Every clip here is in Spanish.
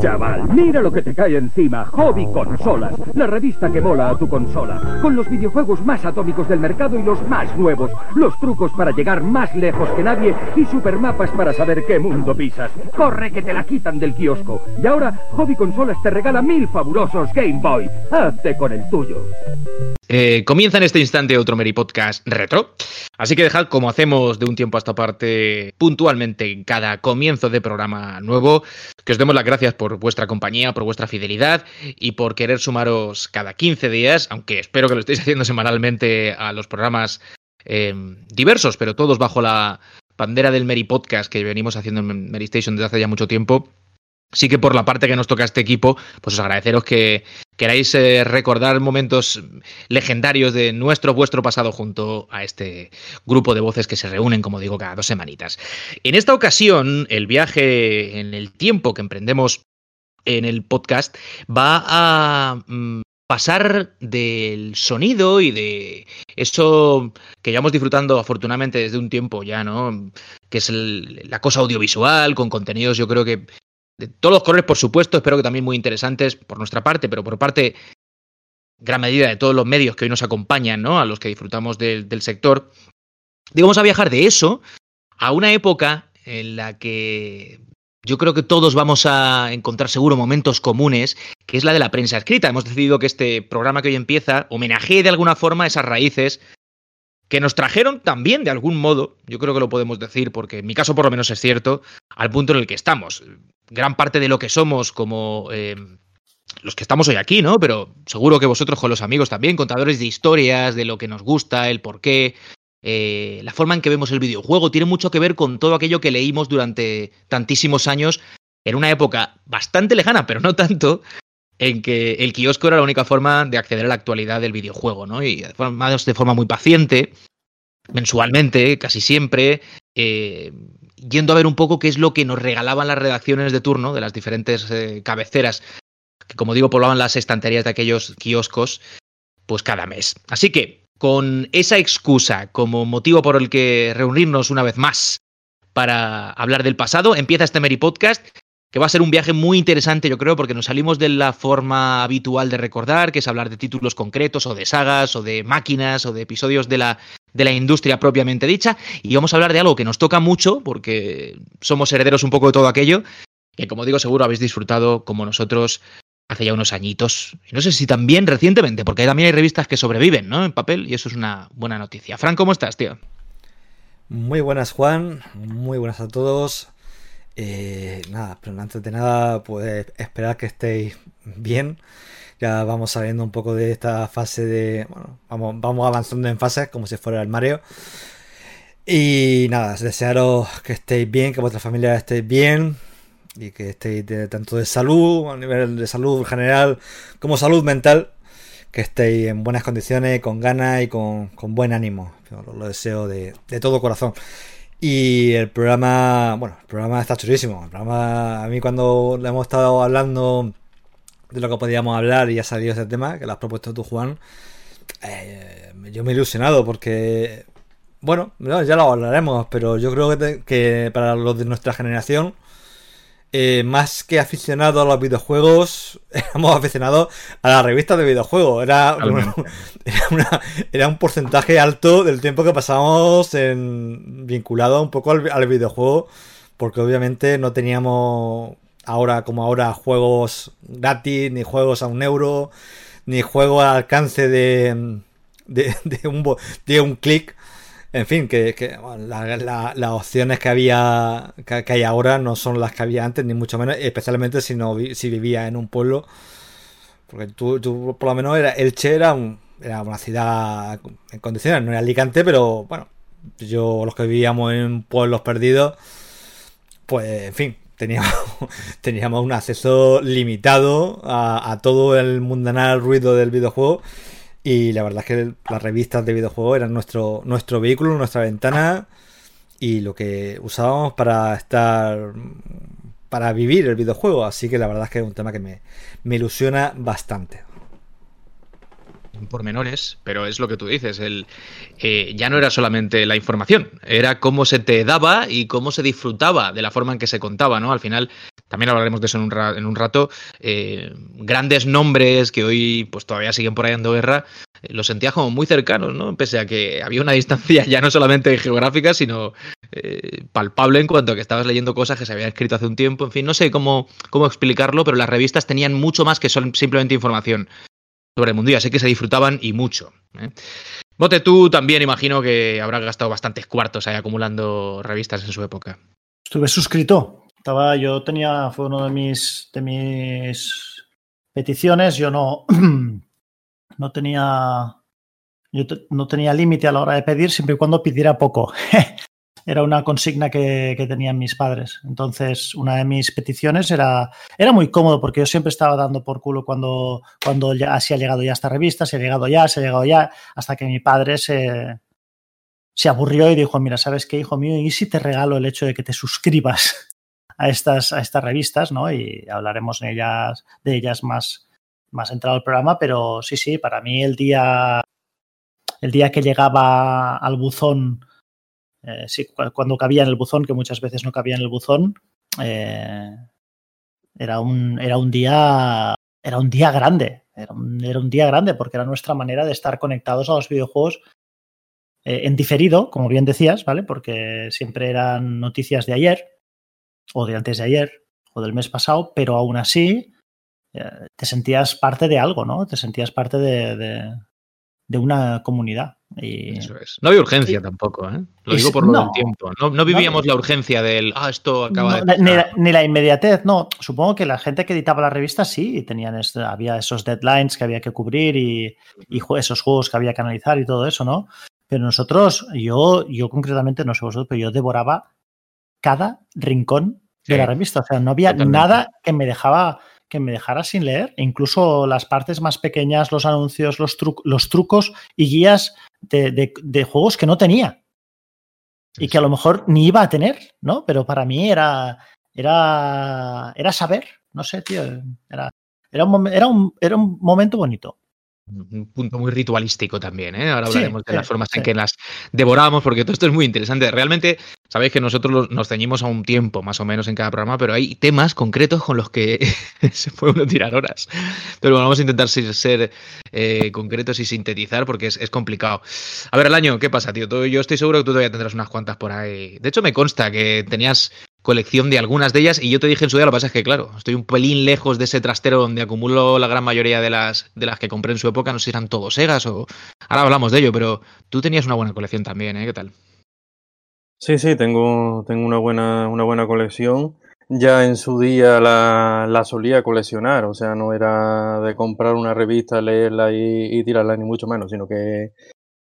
Chaval, mira lo que te cae encima. Hobby Consolas, la revista que mola a tu consola. Con los videojuegos más atómicos del mercado y los más nuevos. Los trucos para llegar más lejos que nadie y supermapas para saber qué mundo pisas. Corre que te la quitan del kiosco. Y ahora Hobby Consolas te regala mil fabulosos Game Boy. Hazte con el tuyo. Eh, comienza en este instante otro Meri Podcast retro. Así que dejad, como hacemos de un tiempo a esta parte, puntualmente en cada comienzo de programa nuevo, que os demos las gracias por vuestra compañía, por vuestra fidelidad y por querer sumaros cada 15 días, aunque espero que lo estéis haciendo semanalmente a los programas eh, diversos, pero todos bajo la bandera del Meri Podcast que venimos haciendo en Meri Station desde hace ya mucho tiempo. Sí que por la parte que nos toca este equipo, pues os agradeceros que queráis eh, recordar momentos legendarios de nuestro, vuestro pasado junto a este grupo de voces que se reúnen, como digo, cada dos semanitas. En esta ocasión, el viaje en el tiempo que emprendemos en el podcast va a mm, pasar del sonido y de eso que llevamos disfrutando afortunadamente desde un tiempo ya, ¿no? Que es la cosa audiovisual, con contenidos yo creo que de todos los colores, por supuesto, espero que también muy interesantes por nuestra parte, pero por parte gran medida de todos los medios que hoy nos acompañan, ¿no? A los que disfrutamos del, sector. Digo, vamos a viajar de eso a una época en la que yo creo que todos vamos a encontrar seguro momentos comunes, que es la de la prensa escrita. Hemos decidido que este programa que hoy empieza homenajee de alguna forma esas raíces que nos trajeron también de algún modo, yo creo que lo podemos decir, porque en mi caso por lo menos es cierto, al punto en el que estamos. Gran parte de lo que somos como eh, los que estamos hoy aquí, ¿no? Pero seguro que vosotros con los amigos también, contadores de historias, de lo que nos gusta, el por qué, eh, la forma en que vemos el videojuego, tiene mucho que ver con todo aquello que leímos durante tantísimos años, en una época bastante lejana, pero no tanto, en que el kiosco era la única forma de acceder a la actualidad del videojuego, ¿no? Y además de forma muy paciente, mensualmente, casi siempre, eh, yendo a ver un poco qué es lo que nos regalaban las redacciones de turno de las diferentes eh, cabeceras, que como digo, poblaban las estanterías de aquellos kioscos, pues cada mes. Así que, con esa excusa como motivo por el que reunirnos una vez más para hablar del pasado, empieza este Meri Podcast que va a ser un viaje muy interesante, yo creo, porque nos salimos de la forma habitual de recordar, que es hablar de títulos concretos, o de sagas, o de máquinas, o de episodios de la, de la industria propiamente dicha, y vamos a hablar de algo que nos toca mucho, porque somos herederos un poco de todo aquello, que como digo, seguro habéis disfrutado como nosotros hace ya unos añitos. Y no sé si también recientemente, porque también hay revistas que sobreviven, ¿no? En papel, y eso es una buena noticia. Fran, ¿cómo estás, tío? Muy buenas, Juan. Muy buenas a todos. Eh, nada, pero antes de nada, pues esperar que estéis bien. Ya vamos saliendo un poco de esta fase de. Bueno, vamos, vamos avanzando en fases como si fuera el Mario. Y nada, desearos que estéis bien, que vuestra familia estéis bien y que estéis tanto de salud, a nivel de salud general, como salud mental, que estéis en buenas condiciones, con ganas y con, con buen ánimo. Lo deseo de, de todo corazón. Y el programa, bueno, el programa está chulísimo. El programa, a mí cuando le hemos estado hablando de lo que podíamos hablar y ha salido ese tema, que lo has propuesto tú, Juan, eh, yo me he ilusionado porque, bueno, no, ya lo hablaremos, pero yo creo que, te- que para los de nuestra generación, eh, más que aficionados a los videojuegos, éramos aficionados a las revistas de videojuegos. Era, era, una- era un porcentaje alto del tiempo que pasábamos en, vinculado un poco al, al videojuego, porque obviamente no teníamos ahora como ahora juegos gratis, ni juegos a un euro, ni juegos al alcance de, de, un, de un clic. En fin, que, la- la- las opciones que había que, hay ahora no son las que había antes, ni mucho menos, especialmente si no si vivía en un pueblo. Porque tú, tú, por lo menos era, Elche era, un- era una ciudad en condiciones, no era Alicante, pero bueno, yo los que vivíamos en pueblos perdidos, pues en fin, teníamos, teníamos un acceso limitado a, todo el mundanal ruido del videojuego. Y la verdad es que las revistas de videojuegos eran nuestro, nuestro vehículo, nuestra ventana y lo que usábamos para estar para vivir el videojuego. Así que la verdad es que es un tema que me, me ilusiona bastante. Por menores, pero es lo que tú dices, el, eh, ya no era solamente la información, era cómo se te daba y cómo se disfrutaba de la forma en que se contaba, ¿no? Al final también hablaremos de eso en un, en rato, eh, grandes nombres que hoy pues todavía siguen por ahí dando guerra, eh, los sentías como muy cercanos, ¿no? Pese a que había una distancia ya no solamente geográfica, sino palpable en cuanto a que estabas leyendo cosas que se habían escrito hace un tiempo, en fin, no sé cómo, cómo explicarlo, pero las revistas tenían mucho más que simplemente información sobre el mundo, así que se disfrutaban y mucho. ¿eh? Bote, tú también imagino que habrás gastado bastantes cuartos ahí acumulando revistas en su época. Estuve suscrito. Estaba, yo tenía, fue uno de mis, de mis peticiones. Yo no, no tenía, yo no tenía límite a la hora de pedir, siempre y cuando pidiera poco. era una consigna que, que, tenían mis padres. Entonces, una de mis peticiones era, era muy cómodo porque yo siempre estaba dando por culo cuando, cuando ya se ha llegado ya esta revista, se ha llegado ya, se ha llegado ya, hasta que mi padre se, se aburrió y dijo, mira, ¿sabes qué, hijo mío? ¿Y si te regalo el hecho de que te suscribas a estas, a estas revistas, ¿no? Y hablaremos de ellas, de ellas más, más entrado al programa, pero sí, sí, para mí el día, el día que llegaba al buzón eh, sí, cuando cabía en el buzón, que muchas veces no cabía en el buzón, eh, era, un, era un día era un día grande, era un, día grande porque era nuestra manera de estar conectados a los videojuegos eh, en diferido, como bien decías, ¿vale? Porque siempre eran noticias de ayer o de antes de ayer o del mes pasado, pero aún así te sentías parte de algo, ¿no? Te sentías parte de, de, de una comunidad. Y... Eso es. No había urgencia y... tampoco, ¿eh? Lo digo por lo no, del tiempo. No, no vivíamos no, la urgencia del, ah, esto acaba de. Ni la, ni, la, inmediatez, no. Supongo que la gente que editaba la revista sí, tenían este, había esos deadlines que había que cubrir y, y, esos juegos que había que analizar y todo eso, ¿no? Pero nosotros, yo, yo concretamente, no sé vosotros, pero yo devoraba cada rincón de la revista. O sea, no había Totalmente. nada que me dejaba que me dejara sin leer, incluso las partes más pequeñas, los anuncios, los, tru los trucos y guías de, de, de, juegos que no tenía y que a lo mejor ni iba a tener, ¿no? Pero para mí era, era, era saber, no sé, tío, era, era, un, era, un, era un momento bonito un punto muy ritualístico también, ¿eh? Ahora hablaremos sí, de las formas sí. en que las devoramos, porque todo esto es muy interesante. Realmente, sabéis que nosotros nos ceñimos a un tiempo, más o menos, en cada programa, pero hay temas concretos con los que se puede tirar horas. Pero bueno, vamos a intentar ser eh, concretos y sintetizar, porque es, es, complicado. A ver, el año, ¿qué pasa, tío? Yo estoy seguro que tú todavía tendrás unas cuantas por ahí. De hecho, me consta que tenías colección de algunas de ellas y yo te dije en su día, lo que pasa es que claro, estoy un pelín lejos de ese trastero donde acumulo la gran mayoría de las, de las que compré en su época, no sé si eran todos Segas o... Ahora hablamos de ello, pero tú tenías una buena colección también, ¿eh? ¿Qué tal? Sí, sí, tengo, tengo una, buena, una buena colección. Ya en su día la, solía coleccionar, o sea, no era de comprar una revista, leerla y, tirarla, ni mucho menos, sino que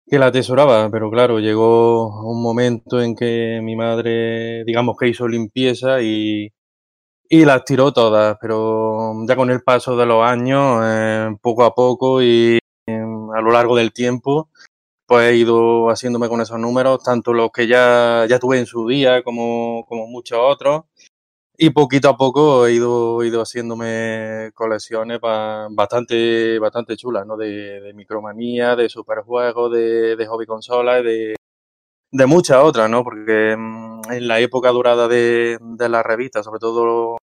que la atesoraba, pero claro, llegó un momento en que mi madre, digamos que hizo limpieza y, y las tiró todas, pero ya con el paso de los años, eh, poco a poco y eh, a lo largo del tiempo, pues he ido haciéndome con esos números, tanto los que ya, ya tuve en su día como, como muchos otros, y poquito a poco he ido, he ido haciéndome colecciones bastante, bastante chulas, ¿no? De, de micromanía, de superjuegos, de, de hobby consolas, de, de muchas otras, ¿no? Porque mmm, en la época dorada de, de la revista, sobre todo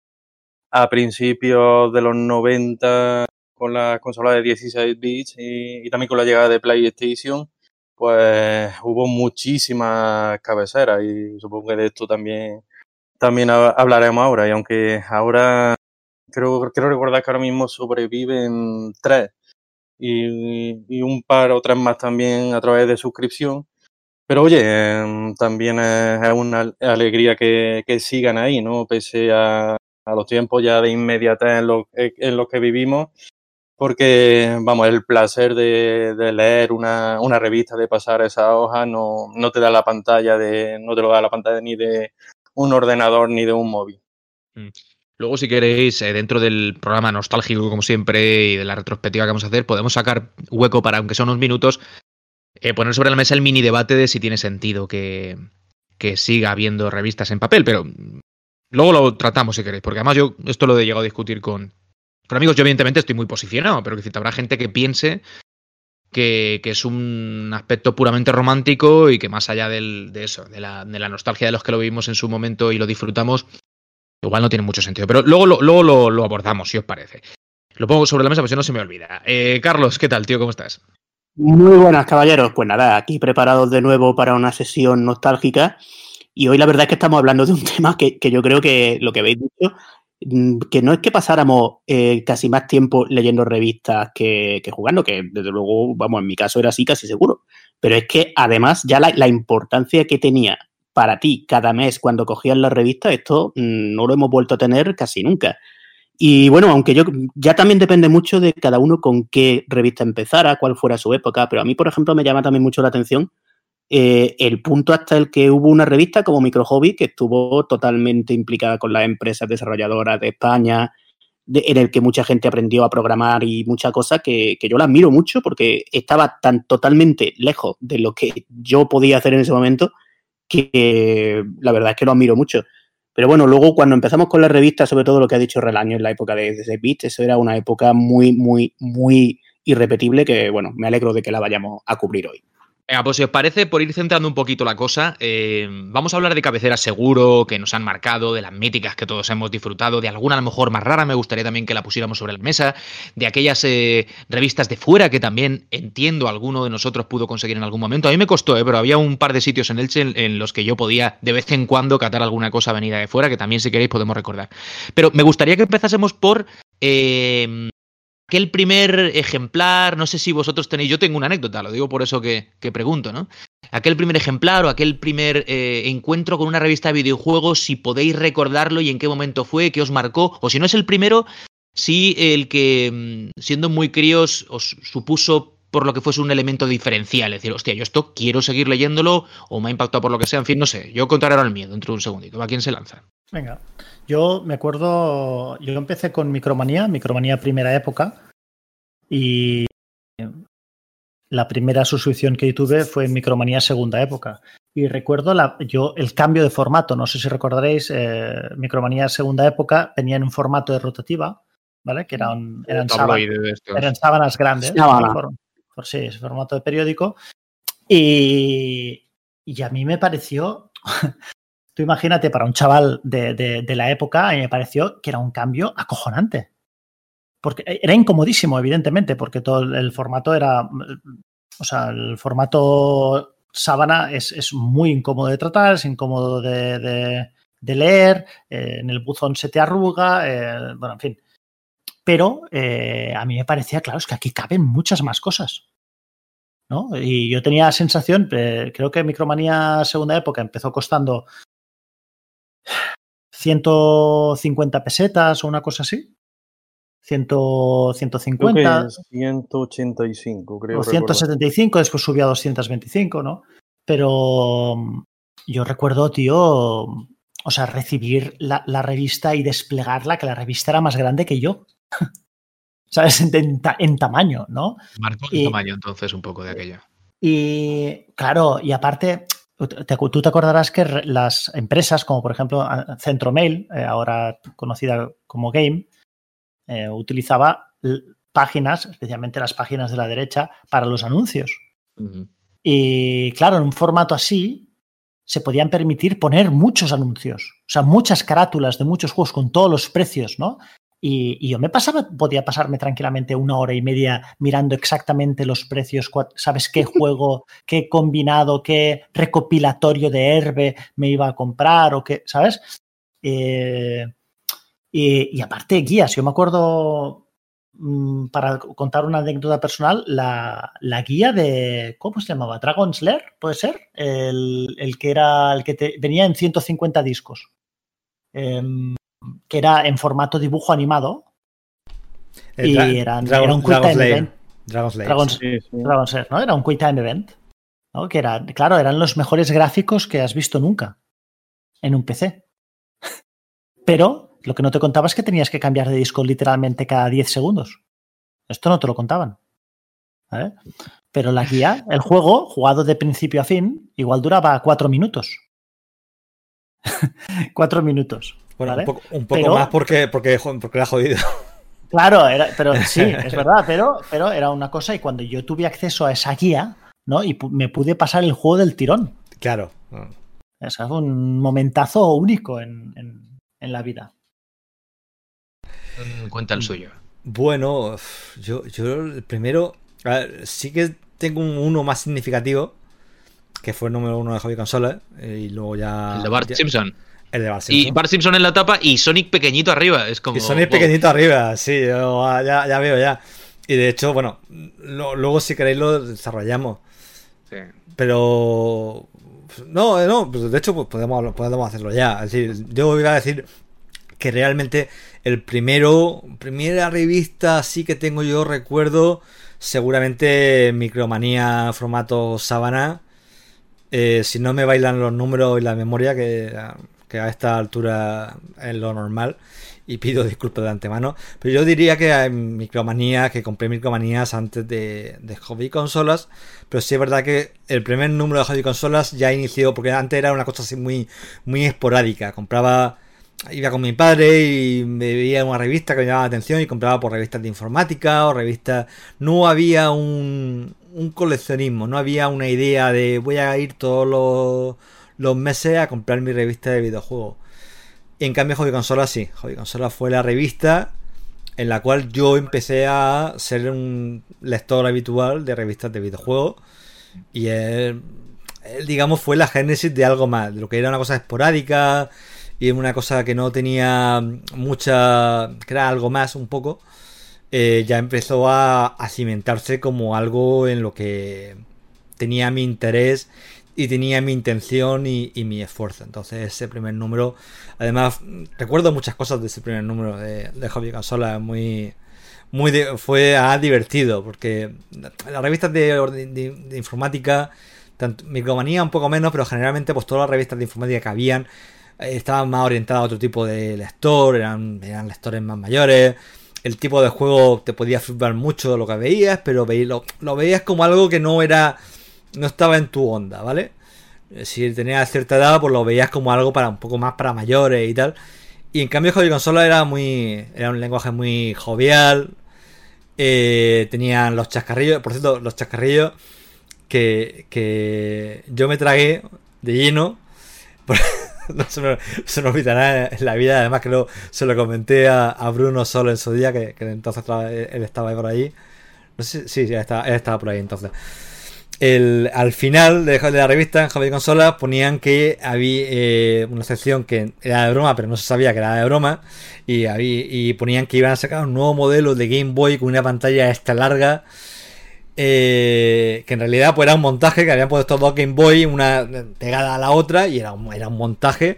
a principios de los 90, con las consolas de 16 bits y, y también con la llegada de PlayStation, pues hubo muchísimas cabeceras y supongo que de esto también también hablaremos ahora. Y aunque ahora creo, creo recordar que ahora mismo sobreviven tres y, un par o tres más también a través de suscripción. Pero oye, eh, también es, una alegría que, que, sigan ahí, ¿no? Pese a, a los tiempos ya de inmediatez en los en lo que vivimos. Porque, vamos, el placer de, leer una, revista, de pasar esa hoja, no, no te da la pantalla de, no te lo da la pantalla ni de, un ordenador ni de un móvil. Mm. Luego, si queréis, eh, dentro del programa nostálgico, como siempre, y de la retrospectiva que vamos a hacer, podemos sacar hueco para, aunque son unos minutos, eh, poner sobre la mesa el mini debate de si tiene sentido que, que siga habiendo revistas en papel, pero luego lo tratamos si queréis, porque además yo esto lo he llegado a discutir con, con amigos. Yo, evidentemente, estoy muy posicionado, pero que habrá gente que piense que, es un aspecto puramente romántico y que más allá de eso, de la, nostalgia de los que lo vivimos en su momento y lo disfrutamos, Igual no tiene mucho sentido, pero luego, lo, luego lo, abordamos, si os parece. Lo pongo sobre la mesa, pues no se me olvida. Eh, Carlos, ¿qué tal, tío? ¿Cómo estás? Muy buenas, caballeros. Pues nada, aquí preparados de nuevo para una sesión nostálgica. Y hoy la verdad es que estamos hablando de un tema que, que yo creo que lo que habéis dicho, que no es que pasáramos eh, casi más tiempo leyendo revistas que, que, jugando, que desde luego, vamos, en mi caso era así casi seguro. Pero es que además ya la, importancia que tenía para ti cada mes cuando cogías la revista, esto mmm, no lo hemos vuelto a tener casi nunca. Y bueno, aunque yo ya también depende mucho de cada uno con qué revista empezara, cuál fuera su época, pero a mí, por ejemplo, me llama también mucho la atención eh, el punto hasta el que hubo una revista como Micro Hobby que estuvo totalmente implicada con las empresas desarrolladoras de España, en el que mucha gente aprendió a programar y muchas cosas que, yo la admiro mucho porque estaba tan totalmente lejos de lo que yo podía hacer en ese momento que la verdad es que lo admiro mucho. Pero bueno, luego cuando empezamos con la revista, sobre todo lo que ha dicho Relaño en la época de, de Beat, eso era una época muy, muy, muy irrepetible que, bueno, me alegro de que la vayamos a cubrir hoy. Venga, pues si os parece, por ir centrando un poquito la cosa, eh, vamos a hablar de cabeceras seguro, que nos han marcado, de las míticas que todos hemos disfrutado, de alguna a lo mejor más rara, me gustaría también que la pusiéramos sobre la mesa, de aquellas eh, revistas de fuera que también entiendo alguno de nosotros pudo conseguir en algún momento. A mí me costó, eh, pero había un par de sitios en Elche en, en, los que yo podía de vez en cuando catar alguna cosa venida de fuera, que también si queréis podemos recordar. Pero me gustaría que empezásemos por... Eh, aquel primer ejemplar, no sé si vosotros tenéis, yo tengo una anécdota, lo digo por eso que, pregunto, ¿no? Aquel primer ejemplar o aquel primer eh, encuentro con una revista de videojuegos, si podéis recordarlo y en qué momento fue, qué os marcó, o si no es el primero, si el que, mm, siendo muy críos, os supuso por lo que fuese un elemento diferencial, es decir, hostia, yo esto quiero seguir leyéndolo o me ha impactado por lo que sea, en fin, no sé, yo contaré ahora el miedo dentro de un segundito, ¿a quién se lanza? Venga, yo me acuerdo, yo empecé con Micromanía, Micromanía primera época, y la primera suscripción que tuve fue Micromanía segunda época. Y recuerdo la, yo el cambio de formato, no sé si recordaréis, eh, Micromanía segunda época tenía en un formato de rotativa, ¿vale? Que eran, eran, sábanas, eran sábanas grandes. Por, por, sí, ese formato de periódico. Y, y a mí me pareció tú imagínate, para un chaval de, de, de, la época, me pareció que era un cambio acojonante. Porque era incomodísimo, evidentemente, porque todo el formato era. O sea, el formato sábana es, es muy incómodo de tratar, es incómodo de, leer, eh, en el buzón se te arruga, eh, bueno, en fin. Pero eh, a mí me parecía, claro, es que aquí caben muchas más cosas. ¿no? Y yo tenía la sensación, eh, creo que Micromanía segunda época empezó costando 150 pesetas o una cosa así. 100, 150. Creo 185, creo. O 175, recordar. después subió a 225, ¿no? Pero mm, yo recuerdo, tío, o sea, recibir la, la, revista y desplegarla, que la revista era más grande que yo. ¿Sabes? En, en, en tamaño, ¿no? Marcó el y, tamaño entonces un poco de aquella. Y claro, y aparte, te, tú te acordarás que las empresas, como por ejemplo Centromail, eh, ahora conocida como Game, eh, utilizaba páginas, especialmente las páginas de la derecha, para los anuncios. Uh -huh. Y claro, en un formato así se podían permitir poner muchos anuncios, o sea, muchas carátulas de muchos juegos con todos los precios, ¿no? Y, y, yo me pasaba, podía pasarme tranquilamente una hora y media mirando exactamente los precios, sabes qué juego, qué combinado, qué recopilatorio de herbe me iba a comprar o qué, ¿sabes? Eh, y, y, aparte guías, yo me acuerdo, mmm, para contar una anécdota personal, la, la, guía de, ¿cómo se llamaba? Dragon Slayer, ¿puede ser? El, el que era, el que te, venía en 150 discos. Eh, que era en formato dibujo animado. El y eran, Dragon, era un Quick Time Event. Dragon Slayer. Dragon, sí, Slayer, ¿no? Era un Quick Time Event. ¿no? Que era, claro, eran los mejores gráficos que has visto nunca en un PC. Pero lo que no te contaba es que tenías que cambiar de disco literalmente cada 10 segundos. Esto no te lo contaban. ¿vale? Pero la guía, el juego, jugado de principio a fin, igual duraba 4 minutos. 4 minutos. Bueno, ¿vale? un poco, un poco pero, más porque, porque, porque era jodido. Claro, era, pero sí, es verdad, pero, pero era una cosa y cuando yo tuve acceso a esa guía, ¿no? Y me pude pasar el juego del tirón. Claro. Fue un momentazo único en, en, en la vida. Mm, Cuenta el suyo. Bueno, yo, yo primero. a ver, sí que tengo un uno más significativo. Que fue el número uno de Hobby Consola. eh, Y luego ya. El de Bart ya- Simpson. El de Bart Y Simpson. Bart Simpson en la tapa y Sonic pequeñito arriba. Es como. Y Sonic wow. pequeñito arriba, sí, yo, ya, ya veo ya. Y de hecho, bueno, lo- luego si queréis lo desarrollamos. Sí. Pero. No, eh, no, pues de hecho pues podemos, podemos hacerlo ya. Es decir, yo iba a decir que realmente el primero, primera revista así que tengo yo recuerdo, seguramente Micromanía formato sábana. Eh, si no me bailan los números y la memoria, que, que a esta altura es lo normal, y pido disculpas de antemano, pero yo diría que hay Micromanía, que compré Micromanías antes de, de Hobby Consolas, pero sí es verdad que el primer número de Hobby Consolas ya inició, porque antes era una cosa así muy, muy esporádica, compraba iba con mi padre y me veía una revista que me llamaba la atención y compraba por revistas de informática o revistas. No había un, un coleccionismo, no había una idea de voy a ir todos los, los meses a comprar mi revista de videojuegos. Y en cambio, Hobby Consola sí. Hobby Consola fue la revista en la cual yo empecé a ser un lector habitual de revistas de videojuegos. Y él, él, digamos, fue la génesis de algo más, de lo que era una cosa esporádica y una cosa que no tenía mucha. que era algo más un poco. eh, ya empezó a, a cimentarse como algo en lo que tenía mi interés y tenía mi intención y, y mi esfuerzo. Entonces ese primer número, además recuerdo muchas cosas de ese primer número de, de Hobby Consola, muy, muy de- fue divertido porque las revistas de, de- de informática, tanto, Micromanía un poco menos, pero generalmente pues todas las revistas de informática que habían eh, estaban más orientadas a otro tipo de lector, eran, eran lectores más mayores. El tipo de juego te podía flipar mucho lo que veías, pero lo, lo veías como algo que no era. No estaba en tu onda, ¿vale? Eh, Si tenías cierta edad, pues lo veías como algo para un poco más para mayores y tal. Y en cambio, Hobby Consola era muy. era un lenguaje muy jovial. Eh, tenían los chascarrillos. Por cierto, los chascarrillos que, que yo me tragué de lleno. no se me, se me olvidará en la vida. Además, que lo, se lo comenté a, Bruno solo en su día, que, entonces él estaba ahí por ahí. No sé, sí, sí, él estaba, él estaba por ahí entonces. El, al final de, la revista en Hobby Consola ponían que había eh, una sección que era de broma, pero no se sabía que era de broma. Y, había, y ponían que iban a sacar un nuevo modelo de Game Boy con una pantalla esta larga. eh, que en realidad pues, era un montaje que habían puesto dos Game Boy, una pegada a la otra, y era un, era un montaje.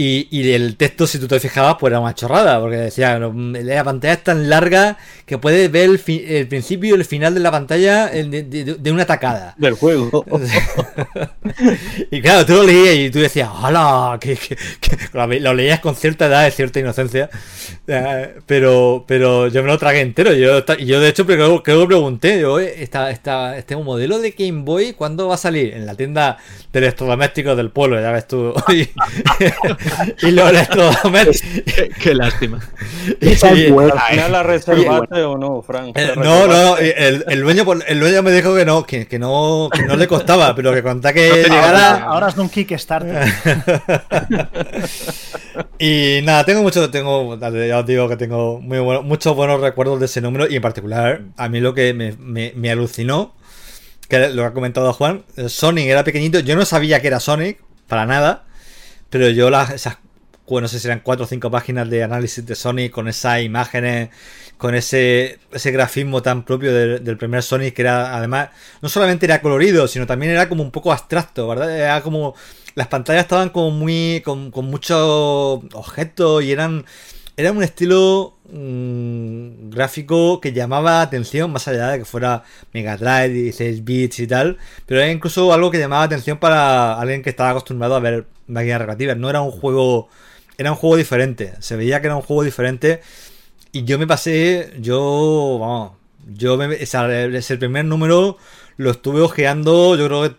Y, y el texto, si tú te fijabas, pues era una chorrada, porque decía, no, la pantalla es tan larga que puedes ver el, fi- el principio y el final de la pantalla de, de- de una tacada. Del juego. y claro, tú lo leías y tú decías, ¡hola! Que, que- que-". Lo, leías con cierta edad, de cierta inocencia. Eh, Pero, pero yo me lo tragué entero. Yo, y yo de hecho, creo, creo que pregunté, yo, "Oye, esta, esta, este modelo de Game Boy, ¿cuándo va a salir? En la tienda de electrodomésticos del pueblo, ya ves tú. Y, los electrodomésticos. qué, qué lástima. Y- ¿Al final la reservaste o no, Frank? Eh, ¿La no, no, el, el dueño, el dueño me dijo que no, que, que no, que no le costaba, pero que contá que No llegara. Ahora, ahora es un Kickstarter. Y nada, tengo mucho, tengo, ya os digo que tengo muy bueno- muchos buenos recuerdos de ese número y en particular a mí lo que me, me- me alucinó, que lo que ha comentado Juan, eh, Sonic era pequeñito, yo no sabía que era Sonic, para nada, pero yo las, esas, bueno, no sé si eran cuatro o cinco páginas de análisis de Sonic con esas imágenes, con ese, ese grafismo tan propio del, primer Sonic que era además, no solamente era colorido, sino también era como un poco abstracto, ¿verdad? Era como las pantallas estaban como muy con, con muchos objetos y eran era un estilo mm, gráfico que llamaba atención más allá de que fuera Mega Drive 16 bits y tal pero era incluso algo que llamaba atención para alguien que estaba acostumbrado a ver máquinas recreativas no era un juego era un juego diferente. Se veía que era un juego diferente. Y yo me pasé yo vamos yo me, ese primer número lo estuve ojeando yo creo que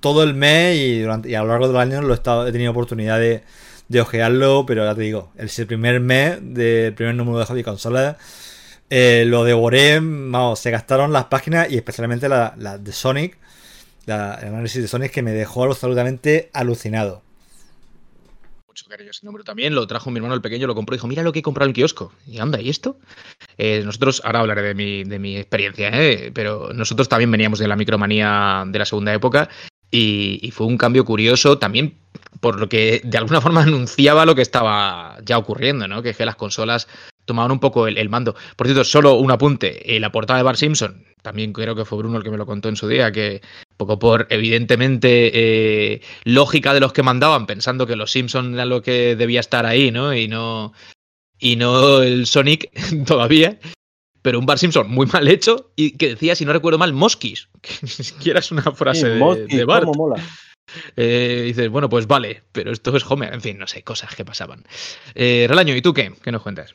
todo el mes y, durante, y a lo largo del año lo he, tenido oportunidad de, de ojearlo, pero ya te digo, el primer mes del primer número de Hobby Consola eh, lo devoré, vamos, se gastaron las páginas y especialmente la, la de Sonic, la, el análisis de Sonic que me dejó absolutamente alucinado. Mucho ese número también. Lo trajo mi hermano el pequeño, lo compró y dijo, mira lo que he comprado en el kiosco. Y anda, ¿y esto? Eh, nosotros, ahora hablaré de mi, de mi experiencia, ¿eh? pero nosotros también veníamos de la micromanía de la segunda época y, fue un cambio curioso también por lo que de alguna forma anunciaba lo que estaba ya ocurriendo, ¿no? Que, que las consolas tomaban un poco el, el, mando. Por cierto, solo un apunte. Eh, la portada de Bart Simpson, también creo que fue Bruno el que me lo contó en su día, que poco por evidentemente eh, lógica de los que mandaban, pensando que los Simpson era lo que debía estar ahí, ¿no? Y no, y no el Sonic todavía. Pero un Bart Simpson muy mal hecho y que decía, si no recuerdo mal, Moskis, que ni siquiera es una frase Sí, de, Mosquis, de Bart. cómo mola. Eh, dices, bueno, pues vale, pero esto es Homer. En fin, no sé, cosas que pasaban. Eh, Relaño, ¿y tú qué? ¿Qué nos cuentas?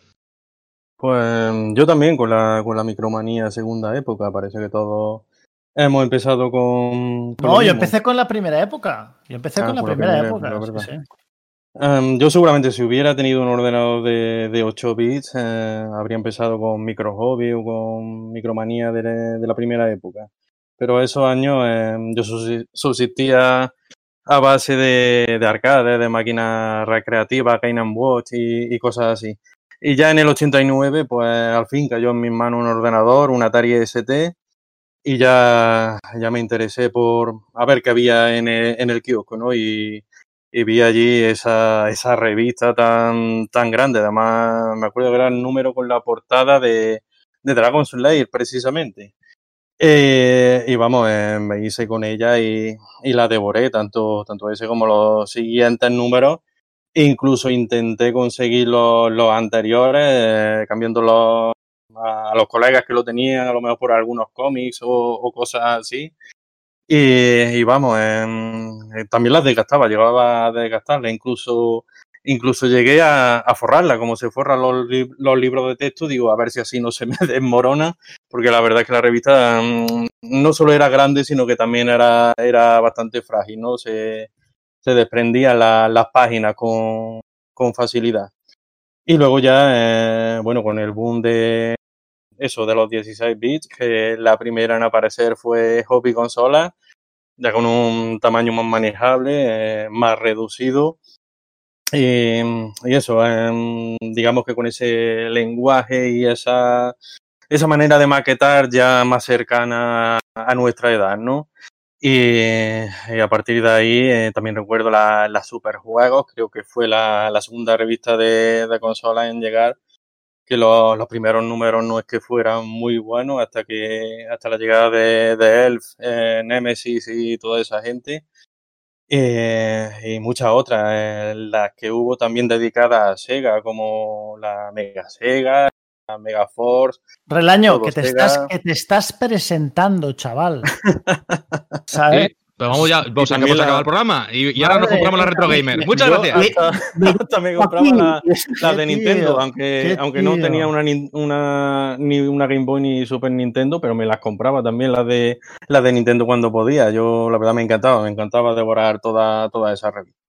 Pues yo también con la, con la micromanía segunda época, parece que todos hemos empezado con... No, yo mismo. empecé con la primera época. Yo empecé Ah, con la primera, época. época, sí. Em, yo seguramente si hubiera tenido un ordenador de, de 8 bits, eh, habría empezado con Micro Hobby o con Micromanía de, de la primera época. Pero esos años em, yo subsi- subsistía a base de, de arcade, de máquinas recreativas, Game Watch y, y cosas así. Y ya en el 89, pues al fin cayó en mis manos un ordenador, un Atari ST, y ya, ya me interesé por a ver qué había en el, en el kiosco, ¿no? Y, vi allí esa, esa revista tan, tan grande. Además, me acuerdo que era el número con la portada de, de Dragon Slayer, precisamente. Eh, y vamos, eh, me hice con ella y, y la devoré, tanto, tanto ese como los siguientes números. Incluso intenté conseguir los, los anteriores, eh, cambiándolos a, los colegas que lo tenían, a lo mejor por algunos cómics o, cosas así. Y, vamos, eh, también las desgastaba, llegaba a desgastarla, incluso, incluso llegué a, forrarla, como se forran los, los libros de texto, digo, a ver si así no se me desmorona, porque la verdad es que la revista mm, no solo era grande, sino que también era, era bastante frágil, ¿no? Se, se desprendían la- las páginas con, con facilidad. Y luego ya, eh, bueno, con el boom de eso, de los 16 bits, que la primera en aparecer fue Hobby Consola, ya con un tamaño más manejable, eh, más reducido. Y, eso, em, digamos que con ese lenguaje y esa, esa manera de maquetar ya más cercana a nuestra edad, ¿no? Y, a partir de ahí eh, también recuerdo la, la Superjuegos, creo que fue la, segunda revista de, de consolas en llegar, que los primeros números no es que fueran muy buenos hasta que hasta la llegada de, de Elf, eh, Nemesis y toda esa gente. Eh, y muchas otras, eh, las que hubo también dedicadas a Sega, como la Mega Sega, la Mega Force. Relaño, que te, estás, que te estás presentando, chaval. ¿Sabes? ¿Eh? Pero vamos ya, vamos a también la- acabado el programa y, y ahora nos compramos la Retro Gamer. Muchas Yo gracias. Hasta, me compraba la, la de Nintendo, tío, aunque, aunque no tenía una, una, ni una Game Boy ni Super Nintendo, pero me las compraba también las de, las de Nintendo cuando podía. Yo, la verdad, me encantaba, me encantaba devorar toda, toda esa revista.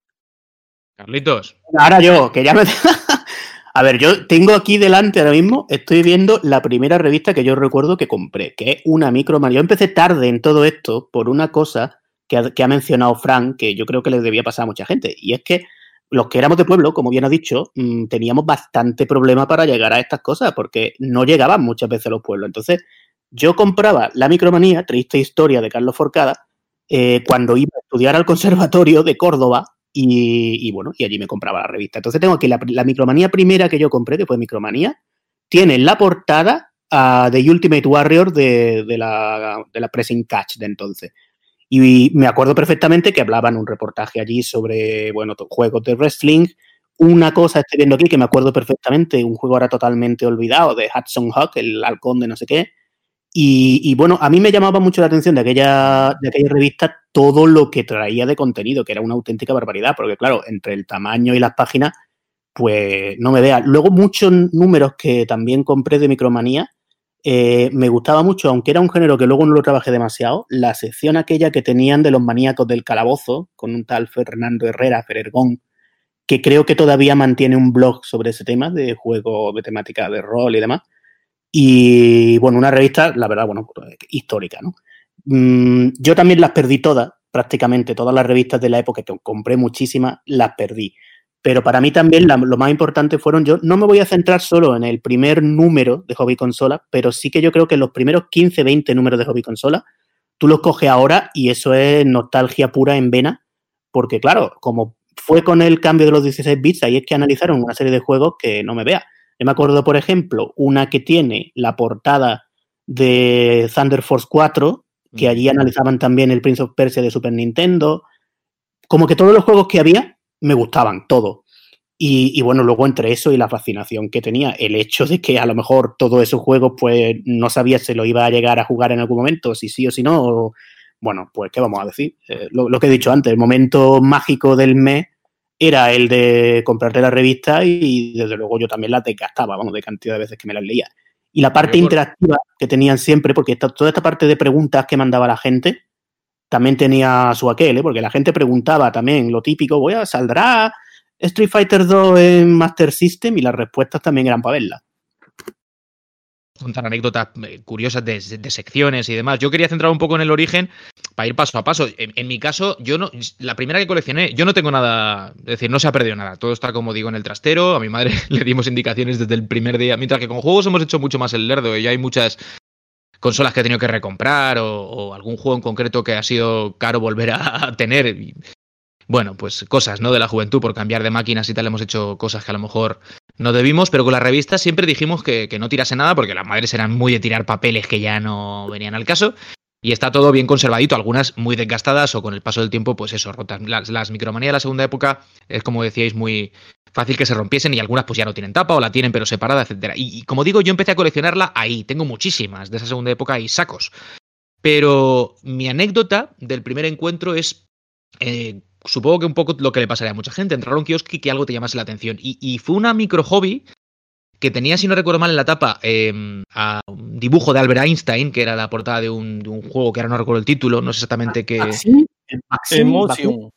Carlitos. Ahora yo, que ya me. A ver, yo tengo aquí delante ahora mismo, estoy viendo la primera revista que yo recuerdo que compré, que es una micromanía. Yo empecé tarde en todo esto por una cosa que ha, que ha mencionado Frank, que yo creo que le debía pasar a mucha gente, y es que los que éramos de pueblo, como bien ha dicho, mm, teníamos bastante problema para llegar a estas cosas, porque no llegaban muchas veces a los pueblos. Entonces, yo compraba la micromanía, triste historia de Carlos Forcada, eh, cuando iba a estudiar al Conservatorio de Córdoba y, bueno, y allí me compraba la revista. Entonces tengo aquí la, la micromanía primera que yo compré, que fue Micromanía, tiene en la portada a The Ultimate Warrior de, de la, de la Pressing Catch de entonces. Y me acuerdo perfectamente que hablaban un reportaje allí sobre, bueno, juegos de wrestling. Una cosa estoy viendo aquí que me acuerdo perfectamente, un juego ahora totalmente olvidado de Hudson Hawk, el halcón de no sé qué. Y, y, bueno, a mí me llamaba mucho la atención de aquella, de aquella revista todo lo que traía de contenido, que era una auténtica barbaridad, porque claro, entre el tamaño y las páginas, pues no me vea. Luego muchos números que también compré de Micromanía, eh, me gustaba mucho, aunque era un género que luego no lo trabajé demasiado, la sección aquella que tenían de los maníacos del calabozo, con un tal Fernando Herrera, Ferergón, que creo que todavía mantiene un blog sobre ese tema de juego de temática de rol y demás. Y bueno, una revista, la verdad, bueno, pues, histórica, ¿no? Mm, yo también las perdí todas, prácticamente todas las revistas de la época, que compré muchísimas, las perdí. Pero para mí también lo más importante fueron, yo no me voy a centrar solo en el primer número de hobby consola, pero sí que yo creo que los primeros 15, 20 números de hobby consola, tú los coges ahora y eso es nostalgia pura en vena, porque claro, como fue con el cambio de los 16 bits, ahí es que analizaron una serie de juegos que no me vea. Yo me acuerdo, por ejemplo, una que tiene la portada de Thunder Force 4, que allí analizaban también el Prince of Persia de Super Nintendo. Como que todos los juegos que había me gustaban, todo. Y, bueno, luego entre eso y la fascinación que tenía, el hecho de que a lo mejor todos esos juegos, pues no sabía si lo iba a llegar a jugar en algún momento, si sí o si no. bueno, pues qué vamos a decir. Eh, lo, que he dicho antes, el momento mágico del mes era el de comprarte la revista y desde luego yo también la desgastaba, vamos, de cantidad de veces que me las leía. Y la parte interactiva que tenían siempre, porque toda esta parte de preguntas que mandaba la gente, también tenía su aquel, ¿eh? porque la gente preguntaba también lo típico, voy a, ¿saldrá Street Fighter 2 en Master System? Y las respuestas también eran para verla. Contar anécdotas eh, curiosas de, secciones y demás. Yo quería centrar un poco en el origen para ir paso a paso. En, mi caso, yo no, la primera que coleccioné, yo no tengo nada, es decir, no se ha perdido nada. Todo está como digo en el trastero. A mi madre le dimos indicaciones desde el primer día. Mientras que con juegos hemos hecho mucho más el lerdo y ya hay muchas consolas que he tenido que recomprar o, algún juego en concreto que ha sido caro volver a, tener. Bueno, pues cosas, ¿no? De la juventud, por cambiar de máquinas y tal, hemos hecho cosas que a lo mejor no debimos, pero con la revista siempre dijimos que, no tirase nada porque las madres eran muy de tirar papeles que ya no venían al caso. Y está todo bien conservadito, algunas muy desgastadas o con el paso del tiempo, pues eso, rotas. Las, las micromanías de la segunda época es, como decíais, muy, fácil que se rompiesen y algunas pues ya no tienen tapa o la tienen pero separada, etcétera. Y, como digo, yo empecé a coleccionarla ahí, tengo muchísimas de esa segunda época y sacos. Pero mi anécdota del primer encuentro es, eh, supongo que un poco lo que le pasaría a mucha gente, entrar a un kiosco y que algo te llamase la atención. Y, fue una micro hobby que tenía, si no recuerdo mal, en la tapa em, a un dibujo de Albert Einstein, que era la portada de un, juego que ahora no recuerdo el título, no sé exactamente qué. Emotion.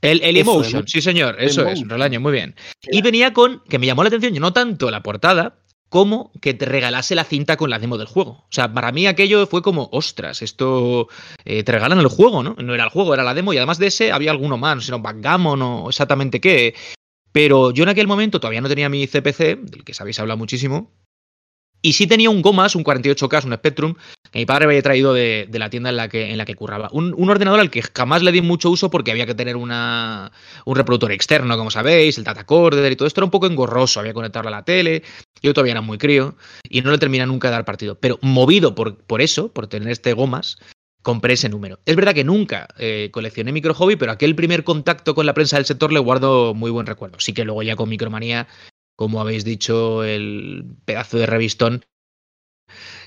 El, Emotion, sí señor, eso es, Rolaño, muy bien. Y venía con, que me llamó la atención, no tanto la portada, como que te regalase la cinta con la demo del juego. O sea, para mí aquello fue como, ostras, esto eh, te regalan el juego, ¿no? No era el juego, era la demo y además de ese había alguno más, no sé, no, Backgammon o exactamente qué. Pero yo en aquel momento todavía no tenía mi CPC, del que sabéis habla muchísimo, y sí tenía un Gomas, un 48K, un Spectrum, que mi padre había traído de, la tienda en la que, en la que curraba. Un, ordenador al que jamás le di mucho uso porque había que tener un reproductor externo, como sabéis, el data corder y todo esto era un poco engorroso, había que conectarlo a la tele, yo todavía era muy crío y no le terminé nunca de dar partido. Pero movido por, por eso, por tener este Gomas, compré ese número. Es verdad que nunca eh, coleccioné micro hobby, pero aquel primer contacto con la prensa del sector le guardo muy buen recuerdo. Sí que luego ya con Micromanía como habéis dicho, el pedazo de revistón,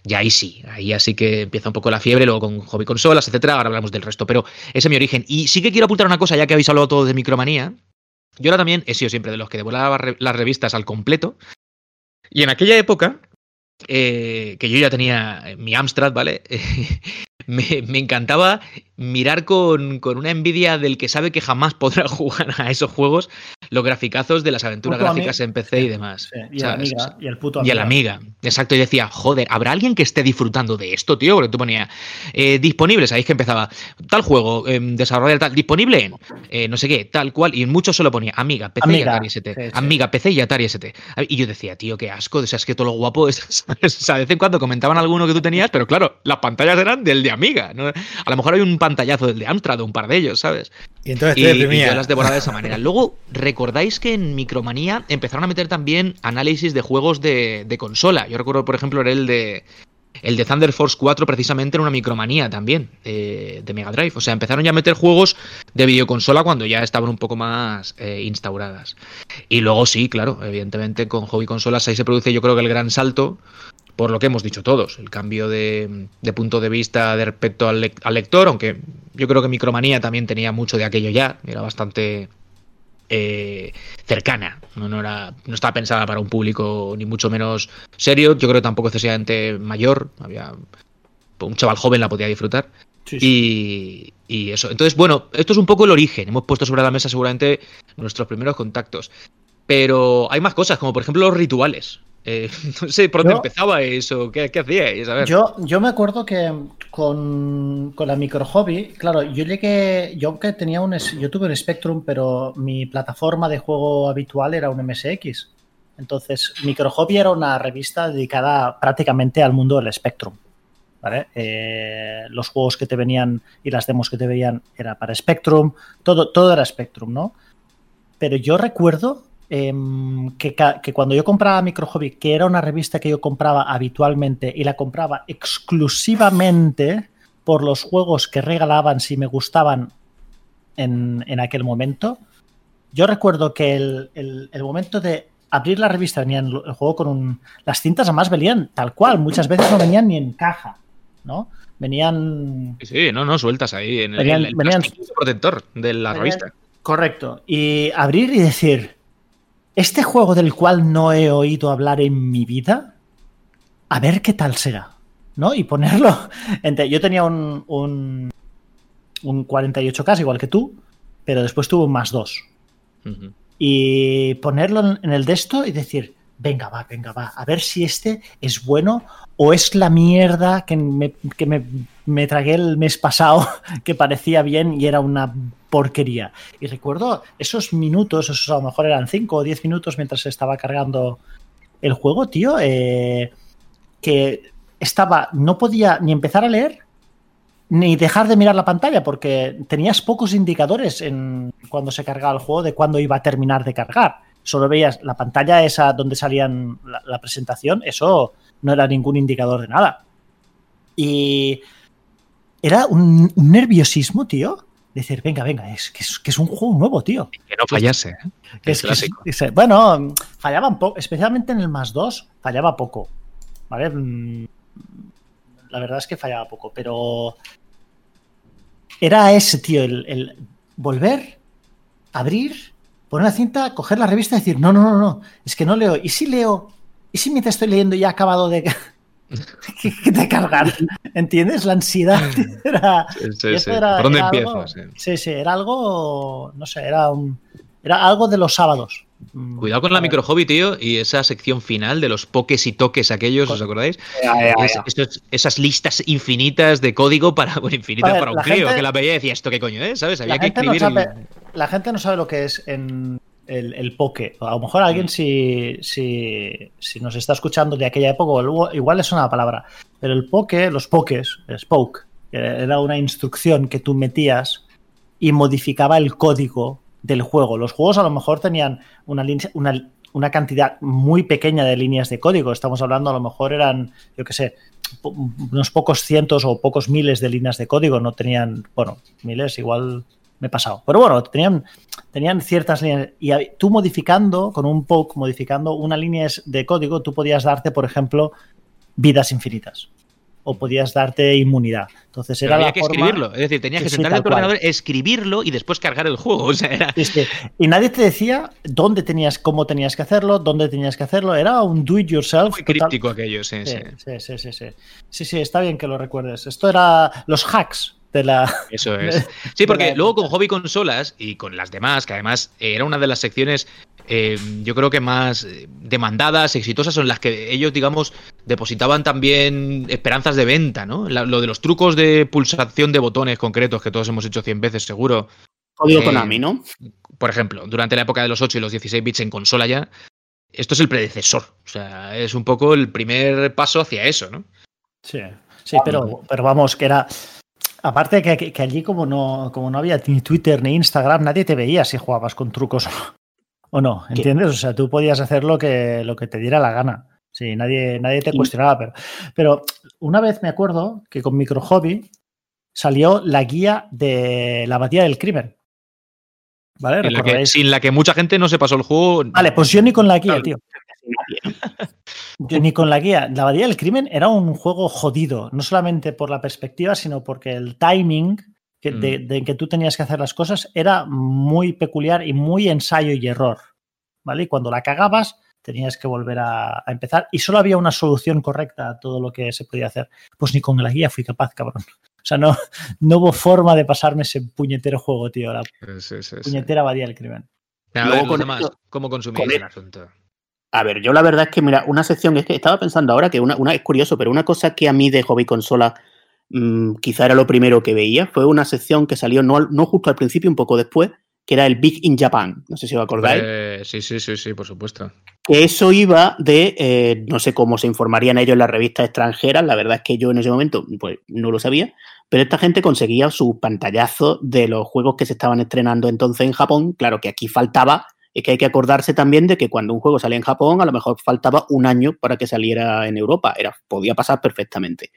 ya ahí sí, ahí así que empieza un poco la fiebre, luego con hobby consolas, etcétera, ahora hablamos del resto, pero ese es mi origen. Y sí que quiero apuntar una cosa, ya que habéis hablado todo de micromanía, yo ahora también he sido siempre de los que devoraba las revistas al completo, y en aquella época, eh, que yo ya tenía mi Amstrad, ¿vale? me, me, encantaba mirar con, con, una envidia del que sabe que jamás podrá jugar a esos juegos los graficazos de las aventuras gráficas en PC y demás. y, la amiga, y el puto amiga. Y a la amiga. Exacto, y decía, joder, ¿habrá alguien que esté disfrutando de esto, tío? Porque tú ponías eh, disponible, sabéis que empezaba tal juego, eh, desarrollar tal, disponible en eh, no sé qué, tal cual, y en muchos solo ponía amiga, PC y Atari ST. amiga, PC y Atari ST. Y yo decía, tío, qué asco, o sea, es que todo lo guapo es. o sea, de vez en cuando comentaban alguno que tú tenías, pero claro, las pantallas eran del de amiga. A lo mejor hay un pantallazo del de Amstrad un par de ellos, ¿sabes? Y entonces te y, yo las devoraba de esa manera. Luego, ¿recordáis que en Micromanía empezaron a meter también análisis de juegos de, consola? Yo recuerdo, por ejemplo, era el de el de Thunder Force 4 precisamente era una micromanía también de, Mega Drive. O sea, empezaron ya a meter juegos de videoconsola cuando ya estaban un poco más eh, instauradas. Y luego sí, claro, evidentemente con hobby consolas ahí se produce yo creo que el gran salto por lo que hemos dicho todos, el cambio de, punto de vista de respecto al, lector, aunque yo creo que Micromanía también tenía mucho de aquello ya, era bastante eh, cercana, no, era, no estaba pensada para un público ni mucho menos serio, yo creo que tampoco excesivamente mayor, había un chaval joven la podía disfrutar. Y, y, eso. Entonces, bueno, esto es un poco el origen. Hemos puesto sobre la mesa seguramente nuestros primeros contactos. Pero hay más cosas, como por ejemplo los rituales. Eh, no sé por dónde empezaba eso, ¿qué, qué hacíais? Yo, yo me acuerdo que con, con la micro hobby, claro, yo llegué, yo que tenía un, yo tuve un Spectrum, pero mi plataforma de juego habitual era un MSX. Entonces, Micro Hobby era una revista dedicada prácticamente al mundo del Spectrum. ¿vale? Eh, los juegos que te venían y las demos que te veían era para Spectrum, todo, todo era Spectrum, ¿no? Pero yo recuerdo em, que, que cuando yo compraba Micro Hobby, que era una revista que yo compraba habitualmente y la compraba exclusivamente por los juegos que regalaban si me gustaban en, en aquel momento, yo recuerdo que el, el- el momento de abrir la revista venía el juego con un... Las cintas además venían tal cual, muchas veces no venían ni en caja, ¿no? Venían... Sí, no, no, sueltas ahí en el, Venían- el venían- protector de la Venían- revista. Correcto. Y abrir y decir, este juego del cual no he oído hablar en mi vida, a ver qué tal será, ¿no? Y ponerlo... entre- Yo tenía un, un, un 48K igual que tú, pero después tuve un más 2. Ujú. y ponerlo en- en el de esto y decir, venga, va, venga, va, a ver si este es bueno o es la mierda que me, que me, me tragué el mes pasado que parecía bien y era una porquería. Y recuerdo esos minutos, esos a lo mejor eran 5 o 10 minutos mientras estaba cargando el juego, tío, eh, que estaba, no podía ni empezar a leer ni dejar de mirar la pantalla porque tenías pocos indicadores en cuando se cargaba el juego de cuándo iba a terminar de cargar. Solo veías la pantalla esa donde salían la presentación, eso no era ningún indicador de nada. Y era un, un nerviosismo, tío. Decir, venga, venga, es que, es que es un juego nuevo, tío. Que no fallase. ¿eh? Que es- que es- clásico. es- bueno, fallaba un poco, especialmente en el más 2, fallaba poco. ¿Vale? Mm, La verdad es que fallaba poco, pero era ese, tío, el, el volver, abrir, poner la cinta, coger la revista y decir, no, no, no, no, es que no leo. ¿Y si leo? ¿Y si mientras estoy leyendo ya he acabado de, de cargar? ¿Entiendes? La ansiedad era... Sí, sí, Y eso sí. era- ¿Por dónde era empiezo? algo- Sí. Sí, era algo, no sé, era un, era algo de los sábados. Mm, Cuidado con la micro hobby, tío, y esa sección final de los pokés y toques aquellos, ¿os acordáis? Es- esas listas infinitas de código para, bueno, infinitas ver, para un crío, gente- que la veía y decía, ¿esto qué coño es? ¿Sabes? Había La que gente, no escribir. la gente no sabe lo que es en el, el poke. A lo mejor Mm. alguien si, si, si nos está escuchando de aquella época, igual es una palabra. Pero el poke, los pokes, el spoke, que era una instrucción que tú metías y modificaba el código del juego. Los juegos a lo mejor tenían una, una, una cantidad muy pequeña de líneas de código. Estamos hablando, a lo mejor eran, yo qué sé, po- unos pocos cientos o pocos miles de líneas de código. No tenían, bueno, miles, igual me he pasado. Pero bueno, tenían, tenían ciertas líneas. Y tú modificando, con un poke, modificando una línea de código, tú podías darte, por ejemplo, vidas infinitas. O podías darte inmunidad. Entonces Pero era había la que forma- escribirlo. Es decir, tenías Sí, que sí, sentarte tu cual. ordenador, escribirlo y después cargar el juego. O sea, era. Sí, sí. Y nadie te decía dónde tenías, cómo tenías que hacerlo, dónde tenías que hacerlo. Era un do it yourself. Muy críptico aquello, sí, sí. Sí, sí, sí, sí, sí. Sí, sí, está bien que lo recuerdes. Esto era los hacks de la. Eso es. Sí, porque luego con Hobby Consolas y con las demás, que además eh, era una de las secciones, eh, yo creo que más eh, demandadas, exitosas, son las que ellos, digamos, depositaban también esperanzas de venta, ¿no? La- lo de los trucos de pulsación de botones concretos que todos hemos hecho 100 veces, seguro. Código Eh, Konami, ¿no? Por ejemplo, durante la época de los 8 y los 16 bits en consola ya, esto es el predecesor. O sea, es un poco el primer paso hacia eso, ¿no? Sí, sí, pero, pero vamos, que era. Aparte que, que- que allí, como no, como no había ni Twitter ni Instagram, nadie te veía si jugabas con trucos o no. ¿entiendes? O sea, tú podías hacer lo que, lo que te diera la gana. Sí, nadie, nadie te cuestionaba. Pero, pero una vez me acuerdo que con Micro Hobby salió la guía de la abadía del crimen. ¿Vale? La que- sin la que mucha gente no se pasó el juego. Vale, pues yo ni con la guía, tío. Yo ni con la guía. La Abadía del Crimen era un juego jodido, no solamente por la perspectiva, sino porque el timing que, de, Mm. de que tú tenías que hacer las cosas era muy peculiar y muy ensayo y error. ¿Vale? Y cuando la cagabas, tenías que volver a, a empezar. Y solo había una solución correcta a todo lo que se podía hacer. Pues ni con la guía fui capaz, cabrón. O sea, no, no hubo forma de pasarme ese puñetero juego, tío. La Sí, sí, sí. puñetera Abadía del Crimen. Luego con ¿cómo consumíais con el e- asunto? A ver, yo la verdad es que, mira, una sección, es que estaba pensando ahora que una, una es curioso, pero una cosa que a mí de hobby consola mm, quizá era lo primero que veía. Fue una sección que salió no, no justo al principio, un poco después, que era el Big in Japan. No sé si os acordáis. Eh, sí, sí, sí, sí, por supuesto. Que eso iba de, eh, no sé cómo se informarían ellos en las revistas extranjeras, la verdad es que yo en ese momento pues, no lo sabía, pero esta gente conseguía sus pantallazos de los juegos que se estaban estrenando entonces en Japón. Claro que aquí faltaba, es que hay que acordarse también de que cuando un juego salía en Japón, a lo mejor faltaba un año para que saliera en Europa, era, podía pasar perfectamente.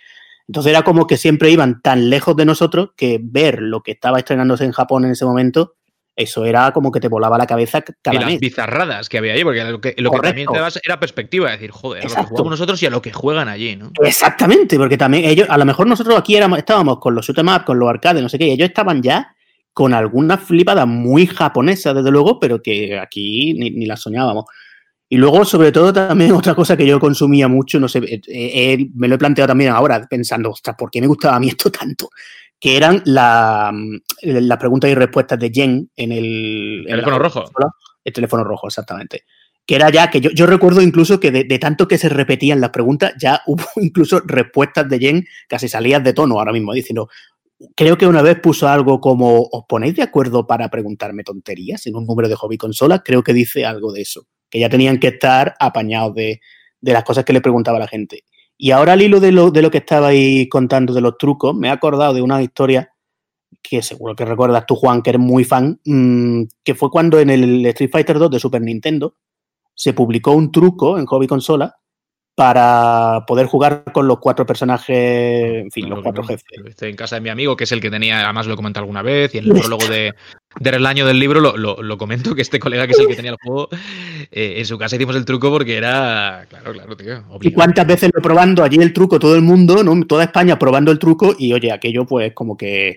Entonces era como que siempre iban tan lejos de nosotros que ver lo que estaba estrenándose en Japón en ese momento eso era como que te volaba la cabeza cada y las mes. bizarradas que había allí, porque lo que, lo que también te dabas era perspectiva, es decir, joder, a lo que jugamos nosotros y a lo que juegan allí, ¿no? Exactamente, porque también ellos, a lo mejor nosotros aquí éramos, estábamos con los shoot'em up, con los arcades, no sé qué, y ellos estaban ya con alguna flipada muy japonesa, desde luego, pero que aquí ni, ni la soñábamos. Y luego, sobre todo, también otra cosa que yo consumía mucho, no sé, eh, eh, me lo he planteado también ahora, pensando, ostras, ¿por qué me gustaba a mí esto tanto? que eran las la preguntas y respuestas de Jen en el... ¿El teléfono rojo? El teléfono rojo, exactamente. Que era ya que yo, yo recuerdo incluso que de, de, tanto que se repetían las preguntas, ya hubo incluso respuestas de Jen casi salías de tono ahora mismo, diciendo, creo que una vez puso algo como, ¿os ponéis de acuerdo para preguntarme tonterías en un número de hobby consolas? Creo que dice algo de eso, que ya tenían que estar apañados de, de las cosas que le preguntaba la gente. Y ahora al hilo de lo, de lo que estabais contando de los trucos, me he acordado de una historia que seguro que recuerdas tú, Juan, que eres muy fan, mmm, que fue cuando en el Street Fighter 2 de Super Nintendo se publicó un truco en Hobby Consola para poder jugar con los cuatro personajes, en fin, los cuatro jefes. Estoy en casa de mi amigo, que es el que tenía, además lo he comentado alguna vez, y en el prólogo de, del año del libro lo, lo, lo, comento, que este colega que es el que tenía el juego, eh, en su casa hicimos el truco porque era, claro, claro, tío. Obligado. ¿Y cuántas veces lo probando allí el truco, todo el mundo, ¿no? toda España probando el truco, y oye, aquello pues como que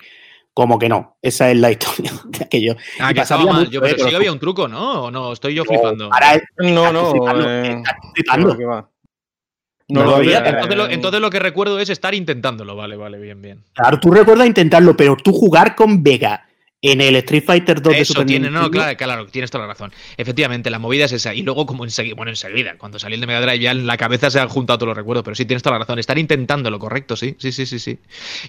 como que no. Esa es la historia de aquello. Ah, que estaba mal. Yo, pero eh, sí había un truco, ¿no? ¿O no? Estoy yo flipando. Ahora, no, no. Flipando, eh, flipando. No, no lo había. Entonces lo, entonces lo, que recuerdo es estar intentándolo. Vale, vale, bien, bien. Claro, tú recuerdas intentarlo, pero tú jugar con Vega en el Street Fighter 2 Eso de Super tiene, Nintendo. no, claro, claro, tienes toda la razón. Efectivamente, la movida es esa. Y luego, como enseguida, bueno, enseguida, cuando salió el de Mega Drive, ya en la cabeza se han juntado todos los recuerdos, pero sí tienes toda la razón. Estar intentándolo, correcto, sí, sí, sí, sí, sí.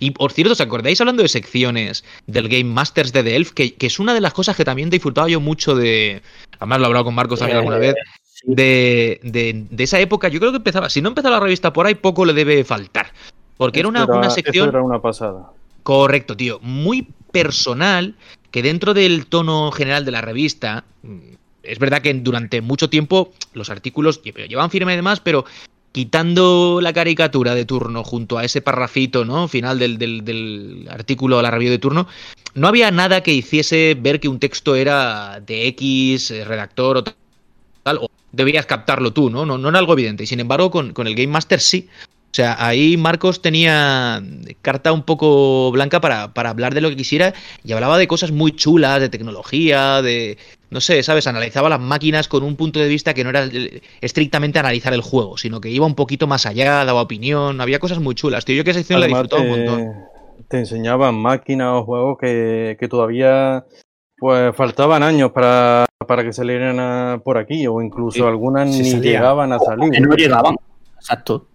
Y por cierto, ¿os acordáis hablando de secciones del Game Masters de The Elf? Que, que es una de las cosas que también disfrutaba yo mucho de. Además, lo he hablado con Marcos también alguna vez. De, de, de, esa época, yo creo que empezaba, si no empezaba la revista por ahí, poco le debe faltar. Porque era una, era, una sección. era una pasada. Correcto, tío. Muy personal, que dentro del tono general de la revista, es verdad que durante mucho tiempo los artículos llevan firma y demás, pero quitando la caricatura de turno junto a ese parrafito, ¿no? Final del, del, del artículo a la review de turno, no había nada que hiciese ver que un texto era de X, eh, redactor o tal, o deberías captarlo tú, ¿no? No, no era algo evidente. Y sin embargo, con, con el Game Master sí. O sea, ahí Marcos tenía carta un poco blanca para, para, hablar de lo que quisiera y hablaba de cosas muy chulas, de tecnología, de... No sé, ¿sabes? Analizaba las máquinas con un punto de vista que no era estrictamente analizar el juego, sino que iba un poquito más allá, daba opinión, había cosas muy chulas, tío. Yo que esa sección la disfrutaba un montón. Te enseñaban máquinas o juegos que, que todavía pues faltaban años para, para que salieran a, por aquí, o incluso sí, algunas ni salía. llegaban a salir. Que no llegaban, exacto.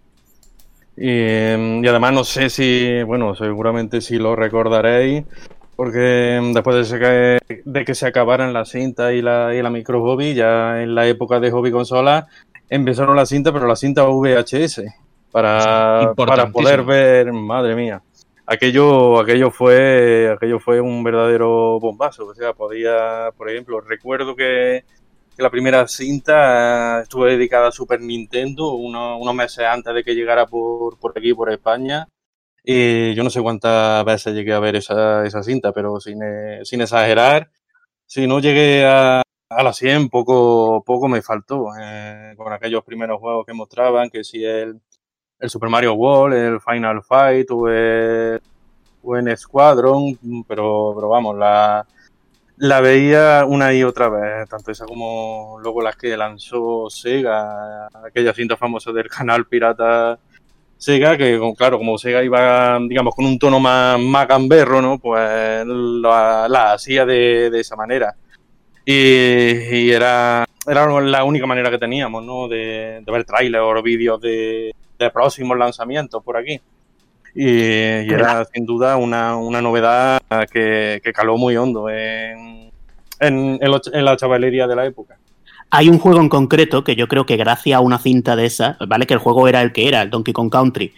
Y, y, además no sé si, bueno, seguramente si lo recordaréis, porque después de, que, de que se acabaran la cinta y la, y la micro hobby, ya en la época de hobby consola, empezaron la cinta, pero la cinta VHS, para, para poder ver, madre mía. Aquello, aquello fue, aquello fue un verdadero bombazo. O sea, podía, por ejemplo, recuerdo que, la primera cinta estuvo dedicada a Super Nintendo uno, unos meses antes de que llegara por, por aquí, por España. Y yo no sé cuántas veces llegué a ver esa, esa cinta, pero sin, sin exagerar, si no llegué a, a las 100, poco, poco me faltó. Eh, con aquellos primeros juegos que mostraban, que si el, el Super Mario World, el Final Fight o el, en Squadron, pero, pero vamos, la, la veía una y otra vez, tanto esa como luego las que lanzó Sega, aquella cinta famosa del canal pirata Sega, que claro, como Sega iba, digamos, con un tono más, gamberro, ¿no? Pues la, hacía de, de, esa manera. Y, y, era, era la única manera que teníamos, ¿no? De, de ver trailers o vídeos de, de próximos lanzamientos por aquí. Y, y era sin duda una, una novedad que, que caló muy hondo en, en, en, lo- en la chavalería de la época. Hay un juego en concreto que yo creo que gracias a una cinta de esa, vale que el juego era el que era, el Donkey Kong Country,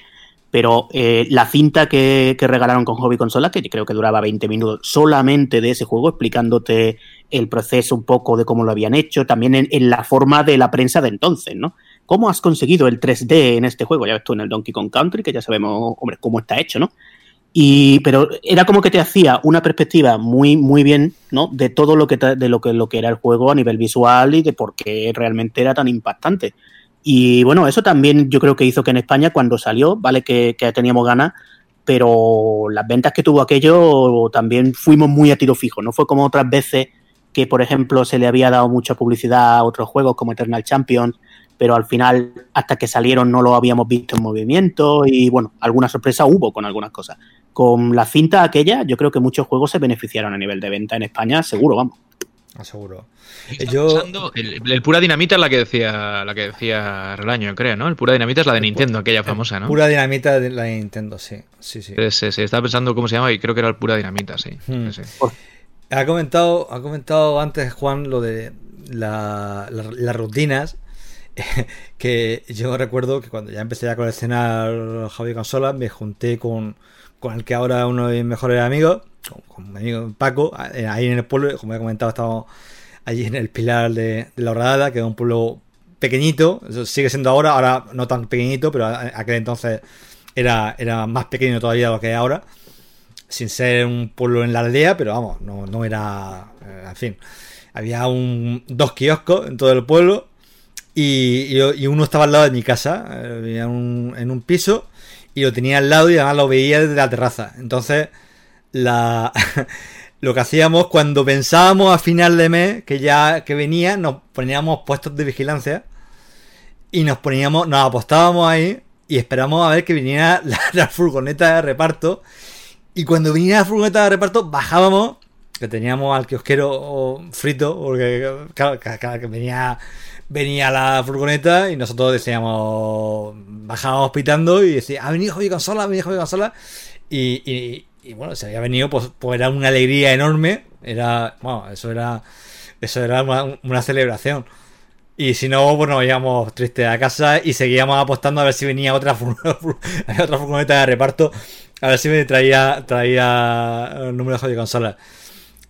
pero eh, la cinta que, que regalaron con Hobby Consola, que creo que duraba 20 minutos solamente de ese juego, explicándote el proceso un poco de cómo lo habían hecho, también en, en la forma de la prensa de entonces, ¿no? ¿Cómo has conseguido el 3D en este juego? Ya ves tú en el Donkey Kong Country, que ya sabemos, hombre, cómo está hecho, ¿no? Y, pero era como que te hacía una perspectiva muy, muy bien, ¿no? De todo lo que, de lo que, lo que era el juego a nivel visual y de por qué realmente era tan impactante. Y bueno, eso también yo creo que hizo que en España cuando salió, vale que, que teníamos ganas, pero las ventas que tuvo aquello también fuimos muy a tiro fijo, no fue como otras veces que, por ejemplo, se le había dado mucha publicidad a otros juegos como Eternal Champions, pero al final, hasta que salieron, no lo habíamos visto en movimiento y bueno, alguna sorpresa hubo con algunas cosas. Con la cinta aquella, yo creo que muchos juegos se beneficiaron a nivel de venta en España, seguro, vamos. Aseguro. Estaba Yo- pensando- el, el pura dinamita es la que decía la que decía Relaño, creo, ¿no? El pura dinamita es la de Nintendo, aquella famosa, ¿no? Pura dinamita de la Nintendo, sí. Sí, sí. Sí, sí, sí, estaba pensando cómo se llama y creo que era el pura dinamita, sí. Hmm. Sí. Ha comentado, ha comentado antes Juan lo de la- la- las rutinas. Que yo recuerdo que cuando ya empecé a coleccionar hobby consolas, me junté con, con el que ahora es uno de mis mejores amigos, con, mi amigo Paco, eh, ahí en el pueblo, como he comentado, estamos allí en el Pilar de, la Horrada, que es un pueblo pequeñito, sigue siendo ahora, ahora no tan pequeñito, pero aquel entonces era, era más pequeño todavía de lo que es ahora sin ser un pueblo en la aldea, pero vamos, no, no era. eh, en fin, había un, dos kioscos en todo el pueblo y, y- uno estaba al lado de mi casa, eh, en un, en un piso y lo tenía al lado y además lo veía desde la terraza. Entonces, la. Lo que hacíamos cuando pensábamos a final de mes que ya que venía, nos poníamos puestos de vigilancia y nos poníamos, nos apostábamos ahí y esperamos a ver que viniera la, furgoneta de reparto y cuando venía la furgoneta de reparto, bajábamos, que teníamos al kiosquero frito, porque claro, que venía, venía la furgoneta y nosotros decíamos, bajábamos pitando y decía, ha venido Hobby Consola, ha venido Hobby Consola. Y, y, y bueno, se había venido, pues, pues era una alegría enorme. Era, bueno, eso era, eso era una, celebración. Y si no, pues nos íbamos tristes a casa y seguíamos apostando a ver si venía otra, otra furgoneta de reparto. A ver si me traía, traía número de consolas.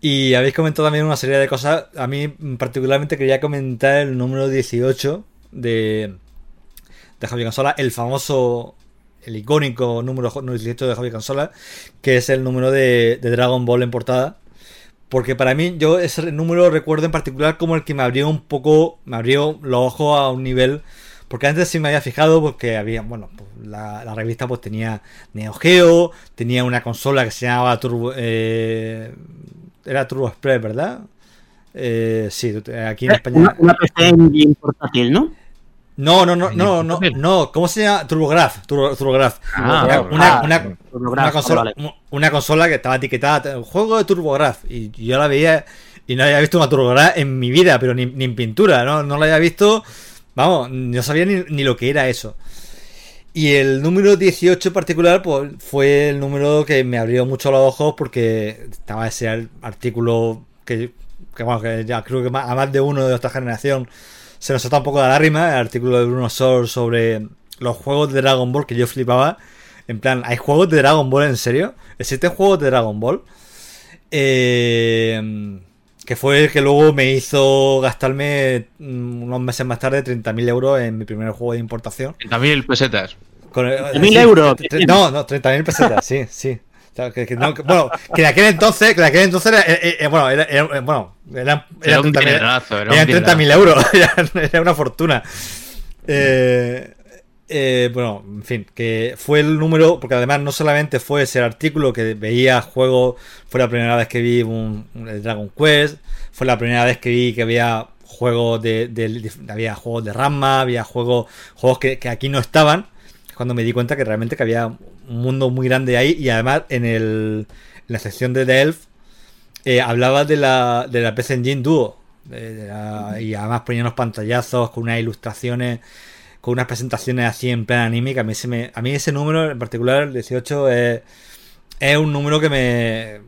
Y habéis comentado también una serie de cosas. A mí, particularmente, quería comentar el número 18 de, de Javi Consola, el famoso, el icónico número 18 de Javi Consola, que es el número de, de Dragon Ball en portada. Porque para mí, yo ese número recuerdo en particular como el que me abrió un poco, me abrió los ojos a un nivel. Porque antes sí me había fijado porque había, bueno, pues la, la revista pues tenía Neo Geo, tenía una consola que se llamaba Turbo, eh, era Turbo Express, ¿verdad? Eh, sí, aquí en España. Una, una PC Engine portátil, ¿no? No, no, no, no, no, no, ¿cómo se llama? Turbo, TurboGraph. Ah, una, Ah, una, TurboGraph, una consola, vale. u- una consola que estaba etiquetada, un juego de TurboGraph. Y yo la veía y no había visto una TurboGraph en mi vida, pero ni, ni en pintura, ¿no? No la había visto, vamos, no sabía ni, ni lo que era eso. Y el número 18 en particular, pues fue el número que me abrió mucho los ojos porque estaba ese ar- artículo que, que, bueno, que ya creo que a más de uno de nuestra generación se nos salta un poco de la rima, el artículo de Bruno Sor sobre los juegos de Dragon Ball que yo flipaba. En plan, ¿hay juegos de Dragon Ball en serio? ¿Existen juegos de Dragon Ball? Eh, que fue el que luego me hizo gastarme mm, unos meses más tarde 30.000 euros en mi primer juego de importación. 30.000 pesetas. Con el- 30.000 euros. No, no, 30.000 pesetas, sí, sí. O sea, que- que no, que- bueno, que de aquel entonces, que de aquel entonces era, eh, eh, bueno, era, era- bueno, eran, Era un 30.000 dinerazo, era un eran dinerazo. 30.000 euros, era, era una fortuna. Eh, eh, bueno, en fin, que fue el número, porque además no solamente fue ese artículo que veía juegos, fue la primera vez que vi un, Dragon Quest, fue la primera vez que vi que había juegos de, había juegos de Ramma, había juegos, juegos que, aquí no estaban, cuando me di cuenta que realmente que había un mundo muy grande ahí y además en, el, en la sección de The Elf eh, hablaba de la, de la PC Engine Duo y además ponía unos pantallazos con unas ilustraciones con unas presentaciones así en plan anime, que a mí, se me, a mí ese número en particular, el 18, es, es un número que me,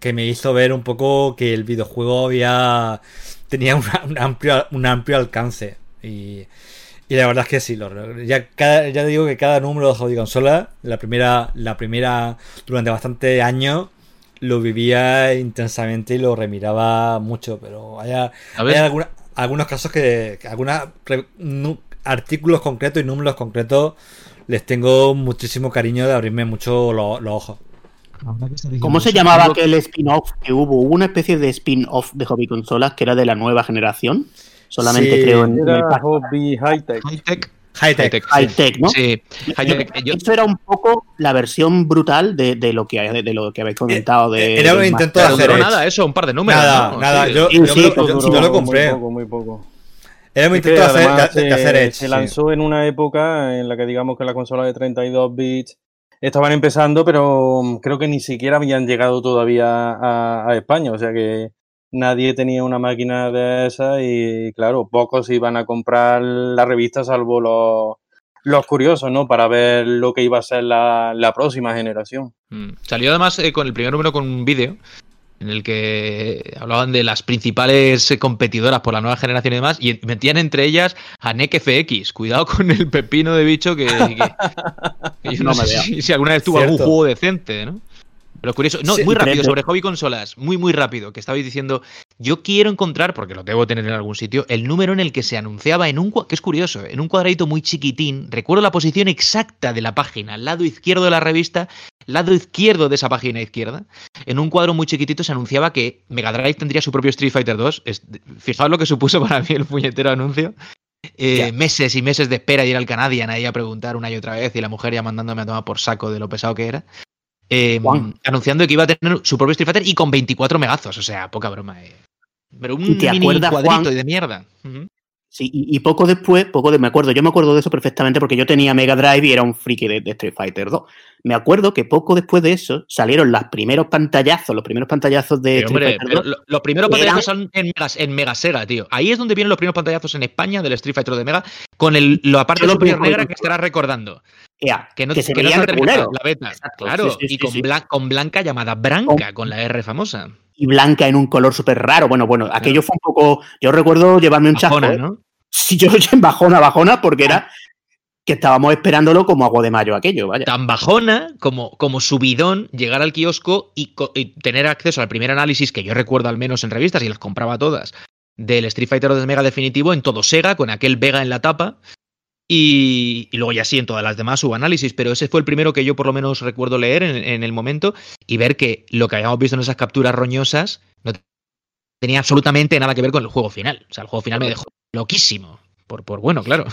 que me hizo ver un poco que el videojuego había tenía un, amplio, un amplio alcance. Y, y la verdad es que sí, ya, ya digo que cada número de hobby consola, la primera, la primera, durante bastante años, lo vivía intensamente y lo remiraba mucho, pero hay, algunos casos que, algunos artículos concretos y números concretos les tengo muchísimo cariño de abrirme mucho los ojos. ¿Cómo se llamaba aquel spin-off que hubo? Hubo una especie de spin-off de hobby consolas que era de la nueva generación. Solamente creo en, era el hobby high-tech. High-tech. High-tech, ¿no? Sí. Eso era un poco la versión brutal de, de, lo, que, de lo que habéis comentado. De, era un intento de hacer. nada, eso, un par de números. Nada, nada. Yo, yo, lo compré. Muy poco, muy poco. Era intento de hacer, de, hacer Edge, Se lanzó en una época en la que digamos que la consola de 32 bits estaban empezando, pero mm, creo que ni siquiera habían llegado todavía a, España, o sea que nadie tenía una máquina de esa y claro, pocos iban a comprar la revista salvo los, los curiosos, ¿no? Para ver lo que iba a ser la, próxima generación. Mm. Salió además eh, con el primer número con un vídeo en el que hablaban de las principales competidoras por la nueva generación y demás, y metían entre ellas a NEC FX. Cuidado con el pepino de bicho que, yo no, sé si, alguna vez tuvo algún juego decente, ¿no? Pero curioso, no, muy rápido, sobre hobby consolas, muy, muy rápido, que estabais diciendo, yo quiero encontrar, porque lo debo tener en algún sitio, el número en el que se anunciaba en un, que es curioso, en un cuadradito muy chiquitín, recuerdo la posición exacta de la página, al lado izquierdo de la revista, lado izquierdo de esa página izquierda, en un cuadro muy chiquitito se anunciaba que Mega Drive tendría su propio Street Fighter 2. Fijaos lo que supuso para mí el puñetero anuncio. Eh, meses y meses de espera y ir al Canadian ahí a preguntar una y otra vez y la mujer ya mandándome a tomar por saco de lo pesado que era. Eh, anunciando que iba a tener su propio Street Fighter y con 24 megazos, o sea, poca broma. Eh. Pero un mini cuadrito de mierda. Sí, y, poco después, poco de, me acuerdo, yo me acuerdo de eso perfectamente porque yo tenía Mega Drive y era un friki de, Street Fighter 2. Me acuerdo que poco después de eso salieron los primeros pantallazos, los primeros pantallazos de Street Fighter 2. los primeros pantallazos son en, en Mega Sega, tío. Ahí es donde vienen los primeros pantallazos en España del Street Fighter de Mega, con el, la parte superior negra que estarás recordando. que no, que se que no la beta. claro, y con, con, blanca llamada Branca, con la R famosa y blanca en un color súper raro. Bueno, bueno, aquello fue un poco. Yo recuerdo llevarme un chasco. ¿no? Si yo en bajona, bajona, porque era que estábamos esperándolo como agua de mayo aquello, vaya. Tan bajona como, como subidón llegar al kiosco y, tener acceso al primer análisis que yo recuerdo al menos en revistas y las compraba todas del Street Fighter de Mega definitivo en todo Sega con aquel Vega en la tapa y, luego ya sí en todas las demás hubo análisis, pero ese fue el primero que yo por lo menos recuerdo leer en, en el momento y ver que lo que habíamos visto en esas capturas roñosas no tenía absolutamente nada que ver con el juego final. O sea, el juego final me dejó loquísimo. Por, por bueno, claro.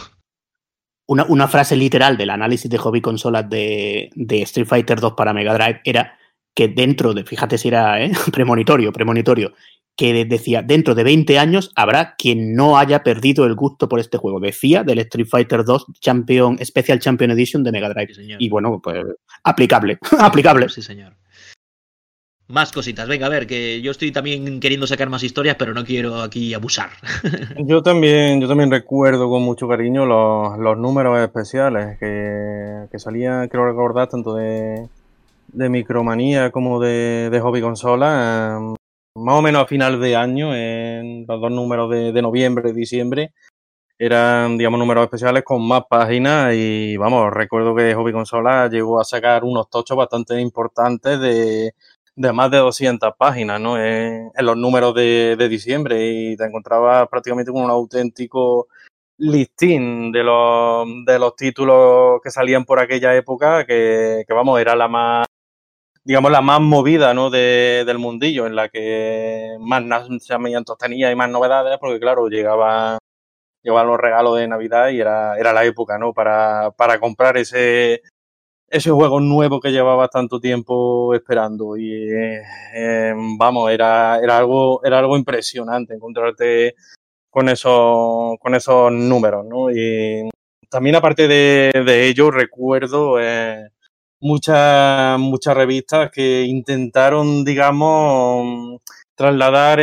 Una, una, frase literal del análisis de hobby consolas de, de, Street Fighter 2 para Mega Drive era que dentro de, fíjate si era ¿eh? premonitorio, premonitorio, que decía, dentro de 20 años habrá quien no haya perdido el gusto por este juego. Decía del Street Fighter 2 Champion, Special Champion Edition de Mega Drive. y bueno, pues aplicable, aplicable. Sí, señor. Más cositas. Venga, a ver, que yo estoy también queriendo sacar más historias, pero no quiero aquí abusar. yo también, yo también recuerdo con mucho cariño los, números especiales que, que salían, creo recordar, tanto de, de Micromanía como de, de Hobby Consola, em, más o menos a final de año, en los dos números de, de noviembre y diciembre, eran, digamos, números especiales con más páginas y, vamos, recuerdo que Hobby Consola llegó a sacar unos tochos bastante importantes de de más de 200 páginas, ¿no? En, los números de, diciembre y te encontrabas prácticamente con un auténtico listín de los, de los títulos que salían por aquella época, que, vamos, era la más, digamos, la más movida, ¿no? De, del mundillo, en la que más lanzamientos tenía y más novedades, porque claro, llegaba llegaban los regalos de Navidad y era, era la época, ¿no? Para, para comprar ese, ese juego nuevo que llevaba tanto tiempo esperando y eh, em, vamos era, era algo era algo impresionante encontrarte con esos con esos números ¿no? y también aparte de, ello recuerdo eh, muchas muchas revistas que intentaron digamos trasladar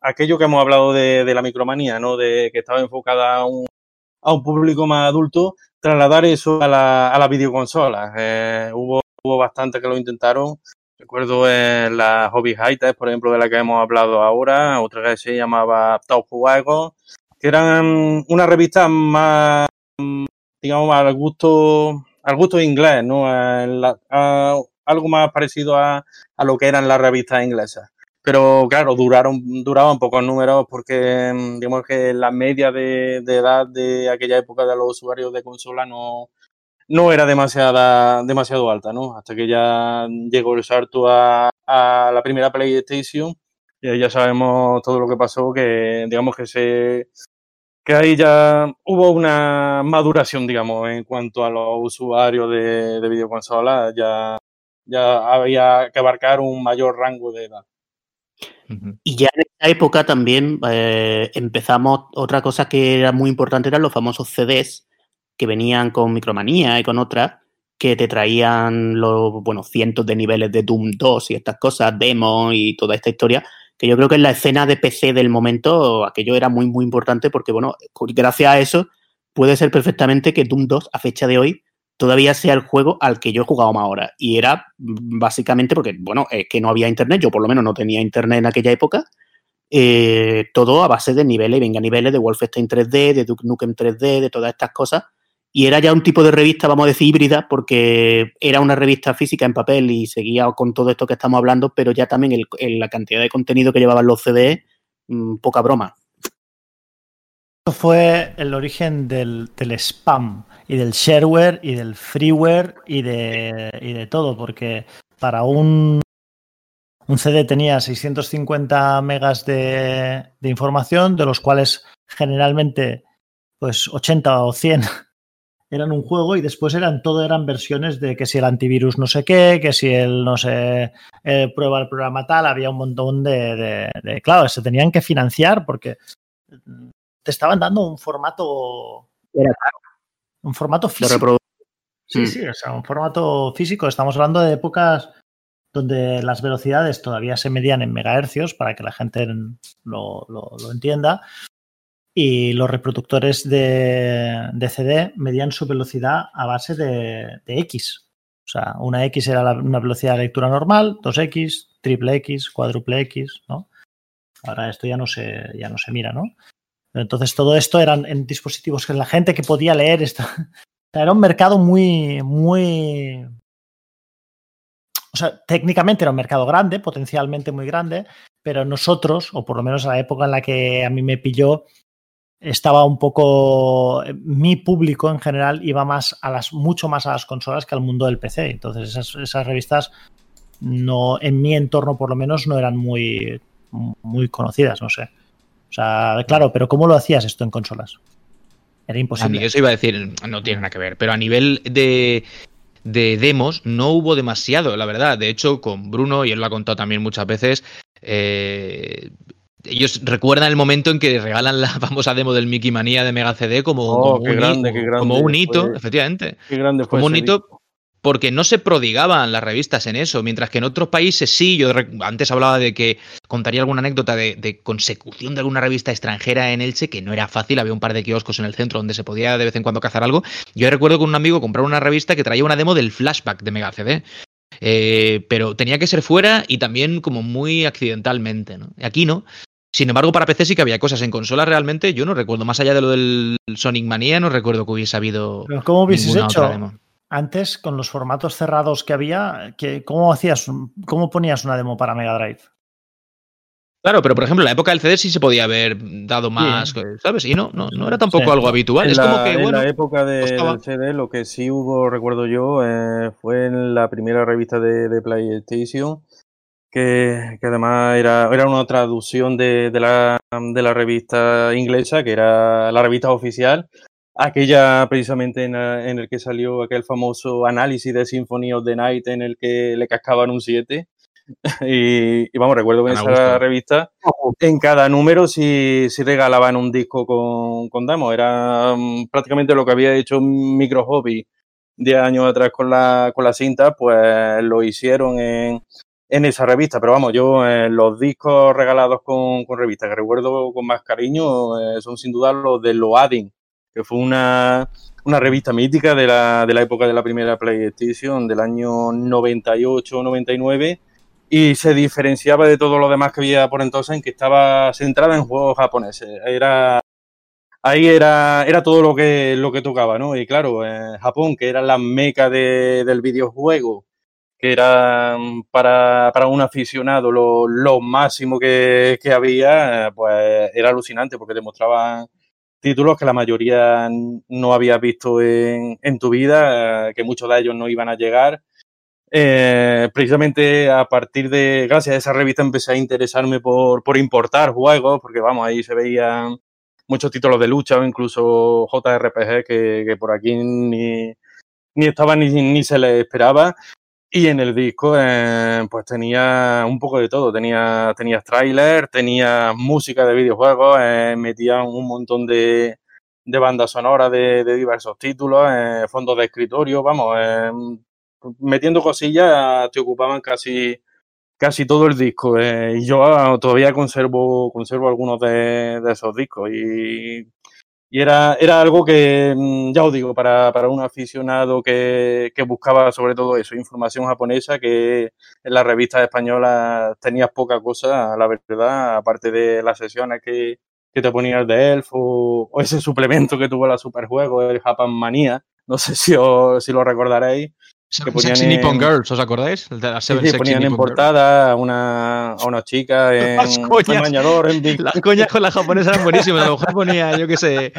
aquello que hemos hablado de, de, la micromanía no de que estaba enfocada a un a un público más adulto, trasladar eso a la, a la videoconsola. Eh, hubo, hubo bastante que lo intentaron. Recuerdo en la Hobby High por ejemplo, de la que hemos hablado ahora, otra que se llamaba Top Juegos, que eran una revista más, digamos, al gusto, al gusto inglés, ¿no? algo más parecido a, a, lo que eran las revistas inglesas. Pero claro, duraron, duraban pocos números porque digamos que la media de, edad de aquella época de los usuarios de consola no, no era demasiada, demasiado alta, ¿no? Hasta que ya llegó el salto a, a la primera PlayStation y ya sabemos todo lo que pasó, que digamos que se que ahí ya hubo una maduración, digamos, en cuanto a los usuarios de, de videoconsolas, ya, ya había que abarcar un mayor rango de edad. Y ya en esa época también eh, empezamos, otra cosa que era muy importante eran los famosos CDs que venían con Micromanía y con otras, que te traían los, bueno, cientos de niveles de Doom 2 y estas cosas, demos y toda esta historia, que yo creo que en la escena de PC del momento aquello era muy, muy importante porque, bueno, gracias a eso puede ser perfectamente que Doom 2 a fecha de hoy todavía sea el juego al que yo he jugado más ahora. Y era básicamente porque, bueno, es que no había internet, yo por lo menos no tenía internet en aquella época, eh, todo a base de niveles, venga, niveles de Wolfenstein 3D, de Duke Nukem 3D, de todas estas cosas. Y era ya un tipo de revista, vamos a decir, híbrida, porque era una revista física en papel y seguía con todo esto que estamos hablando, pero ya también el, la cantidad de contenido que llevaban los CDs, mmm, poca broma. Esto fue el origen del, del, spam y del shareware y del freeware y de, y de todo, porque para un, un CD tenía 650 megas de, de información, de los cuales generalmente pues 80 o 100 eran un juego y después eran todo eran versiones de que si el antivirus no sé qué, que si el no sé eh, prueba el programa tal, había un montón de, de, claro, se tenían que financiar porque te estaban dando un formato un formato físico. Sí, sí, o sea, un formato físico. Estamos hablando de épocas donde las velocidades todavía se medían en megahercios para que la gente lo, lo, lo entienda y los reproductores de, de, CD medían su velocidad a base de, de, X. O sea, una X era la, una velocidad de lectura normal, 2X, triple X, cuádruple X, ¿no? Ahora esto ya no se, ya no se mira, ¿no? Entonces todo esto eran en dispositivos que la gente que podía leer esto, era un mercado muy, muy... O sea, técnicamente era un mercado grande, potencialmente muy grande, pero nosotros, o por lo menos a la época en la que a mí me pilló, estaba un poco mi público en general iba más a las mucho más a las consolas que al mundo del PC entonces esas, esas revistas no en mi entorno por lo menos no eran muy muy conocidas no sé o sea claro pero cómo lo hacías esto en consolas era imposible eso iba a decir no tiene nada que ver pero a nivel de de demos no hubo demasiado la verdad de hecho con Bruno y él lo ha contado también muchas veces eh, ellos recuerdan el momento en que regalan la famosa demo del Mickey Manía de Mega CD como, oh, como, qué un, grande, qué grande como un hito, fue, efectivamente. Qué grande fue como un hito. Porque no se prodigaban las revistas en eso, mientras que en otros países sí. Yo antes hablaba de que contaría alguna anécdota de, de, consecución de alguna revista extranjera en Elche, que no era fácil, había un par de kioscos en el centro donde se podía de vez en cuando cazar algo. Yo recuerdo con un amigo comprar una revista que traía una demo del flashback de Mega CD. Eh, pero tenía que ser fuera y también como muy accidentalmente. ¿no? Aquí no. Sin embargo, para PC sí que había cosas en consola realmente. Yo no recuerdo, más allá de lo del Sonic Mania, no recuerdo que hubiese habido. ¿Cómo hubieses hecho antes con los formatos cerrados que había? Que, ¿Cómo hacías, cómo ponías una demo para Mega Drive? Claro, pero por ejemplo, en la época del CD sí se podía haber dado más, sí. ¿sabes? Y no, no, no era tampoco sí. algo habitual. En es la, como que, en bueno, la época de, del CD, lo que sí hubo, recuerdo yo, eh, fue en la primera revista de, de PlayStation, que, que, además era, era una traducción de, de, la, de la revista inglesa, que era la revista oficial, aquella precisamente en, en el que salió aquel famoso análisis de Symphony of the Night en el que le cascaban un 7. Y, y, vamos, recuerdo que en esa revista, en cada número sí, sí regalaban un disco con, con demo. Era um, prácticamente lo que había hecho Micro Hobby 10 años atrás con la, con la cinta, pues lo hicieron en, en esa revista. Pero vamos, yo eh, los discos regalados con, con revistas que recuerdo con más cariño eh, son sin duda los de Loading, que fue una, una revista mítica de la, de la época de la primera PlayStation, del año 98-99, y se diferenciaba de todo lo demás que había por entonces en que estaba centrada en juegos japoneses. Era ahí era, era todo lo que, lo que tocaba, ¿no? Y claro, Japón, que era la meca de, del videojuego, que era mm, para, para un aficionado lo, lo máximo que, que, había, pues era alucinante porque demostraban títulos que la mayoría no habías visto en, en tu vida, que muchos de ellos no iban a llegar. Eh, precisamente a partir de, gracias a esa revista, empecé a interesarme por, por importar juegos, porque vamos, ahí se veían muchos títulos de lucha o incluso JRPG que, que por aquí ni, ni estaba ni, ni se le esperaba. Y en el disco, eh, pues tenía un poco de todo. Tenía, tenía tráiler, tenía música de videojuegos, eh, un montón de, de bandas sonoras de, de diversos títulos, eh, fondos de escritorio, vamos, eh, metiendo cosillas te ocupaban casi, casi todo el disco. Eh, y yo todavía conservo, conservo algunos de, de esos discos. Y, y, era, era algo que, mm, ya os digo, para, para un aficionado que, que, buscaba sobre todo eso, información japonesa, que en las revistas españolas tenías poca cosa, la verdad, aparte de las sesiones que, que te ponías de Elf o, o, ese suplemento que tuvo la Superjuego, el Japan Manía, no sé si, os, si lo recordaréis, que ponían Sexy en, Nippon Girls, ¿os acordáis? De la sí, sí, ponían en portada a una, a una chica en, las coñas, en bañador. En. Las coñas con las japonesas eran buenísimas. A lo mejor ponía, yo qué sé,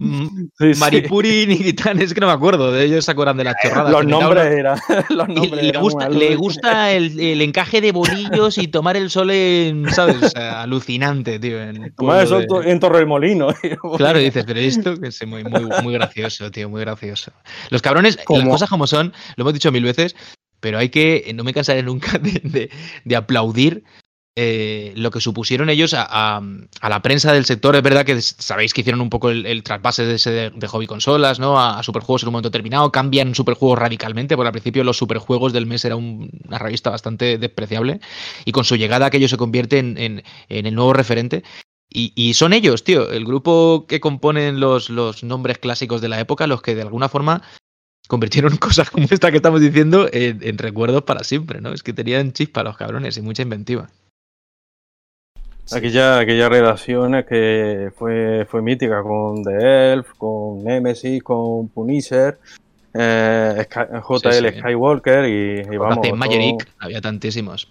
sí, Maripuri sí. Nigitan, es que no me acuerdo, de ellos se acuerdan de las chorradas. Los nombres eran. Los nombres le, gusta, le gusta el, el, encaje de bolillos y tomar el sol en, ¿sabes? O sea, alucinante, tío. En tomar el sol de... en Torremolino. Claro, dices, pero esto que es muy, muy, muy gracioso, tío, muy gracioso. Los cabrones, ¿Cómo? las cosas como son, lo hemos dicho mil veces, pero hay que, no me cansaré nunca de, de, de aplaudir eh, lo que supusieron ellos a, la prensa del sector. Es verdad que sabéis que hicieron un poco el, el trasvase de, ese de, hobby consolas, ¿no? A, a, superjuegos en un momento determinado. Cambian superjuegos radicalmente, porque al principio los superjuegos del mes era un, una revista bastante despreciable. Y con su llegada aquello se convierte en, el nuevo referente. Y, son ellos, tío, el grupo que componen los, los nombres clásicos de la época, los que de alguna forma convirtieron cosas como esta que estamos diciendo en, en recuerdos para siempre, ¿no? Es que tenían chispa los cabrones y mucha inventiva. Sí. Aquella, aquella redacción que fue, fue mítica con The Elf, con Nemesis, con Punisher, eh, JL sí, sí. Skywalker y, y vamos. Todo... había tantísimos.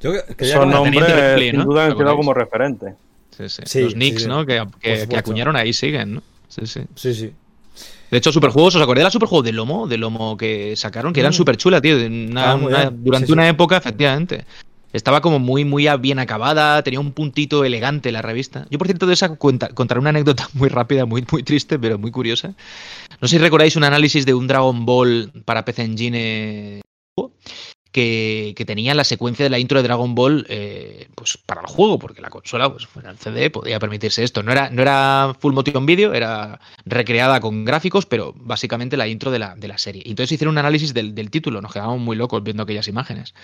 Yo, que Son nombres play, ¿no? sin duda han quedado como referentes. Sí, sí. Los Knicks, ¿no? Que, que, que, acuñaron ahí siguen, ¿no? Sí, sí. Sí, sí. De hecho, Superjuegos, ¿os acordáis de la Superjuego de Lomo? De Lomo que sacaron, que eran mm. súper chulas, tío. Una, una, durante una época, efectivamente. Estaba como muy, muy bien acabada, tenía un puntito elegante la revista. Yo, por cierto, de esa cuenta, contaré una anécdota muy rápida, muy, muy triste, pero muy curiosa. No sé si recordáis un análisis de un Dragon Ball para PC Engine que, que tenía la secuencia de la intro de Dragon Ball eh, pues para el juego, porque la consola, pues fuera el CD, podía permitirse esto. No era, no era full motion video, era recreada con gráficos, pero básicamente la intro de la, de la serie. Entonces hicieron un análisis del, del título, nos quedábamos muy locos viendo aquellas imágenes.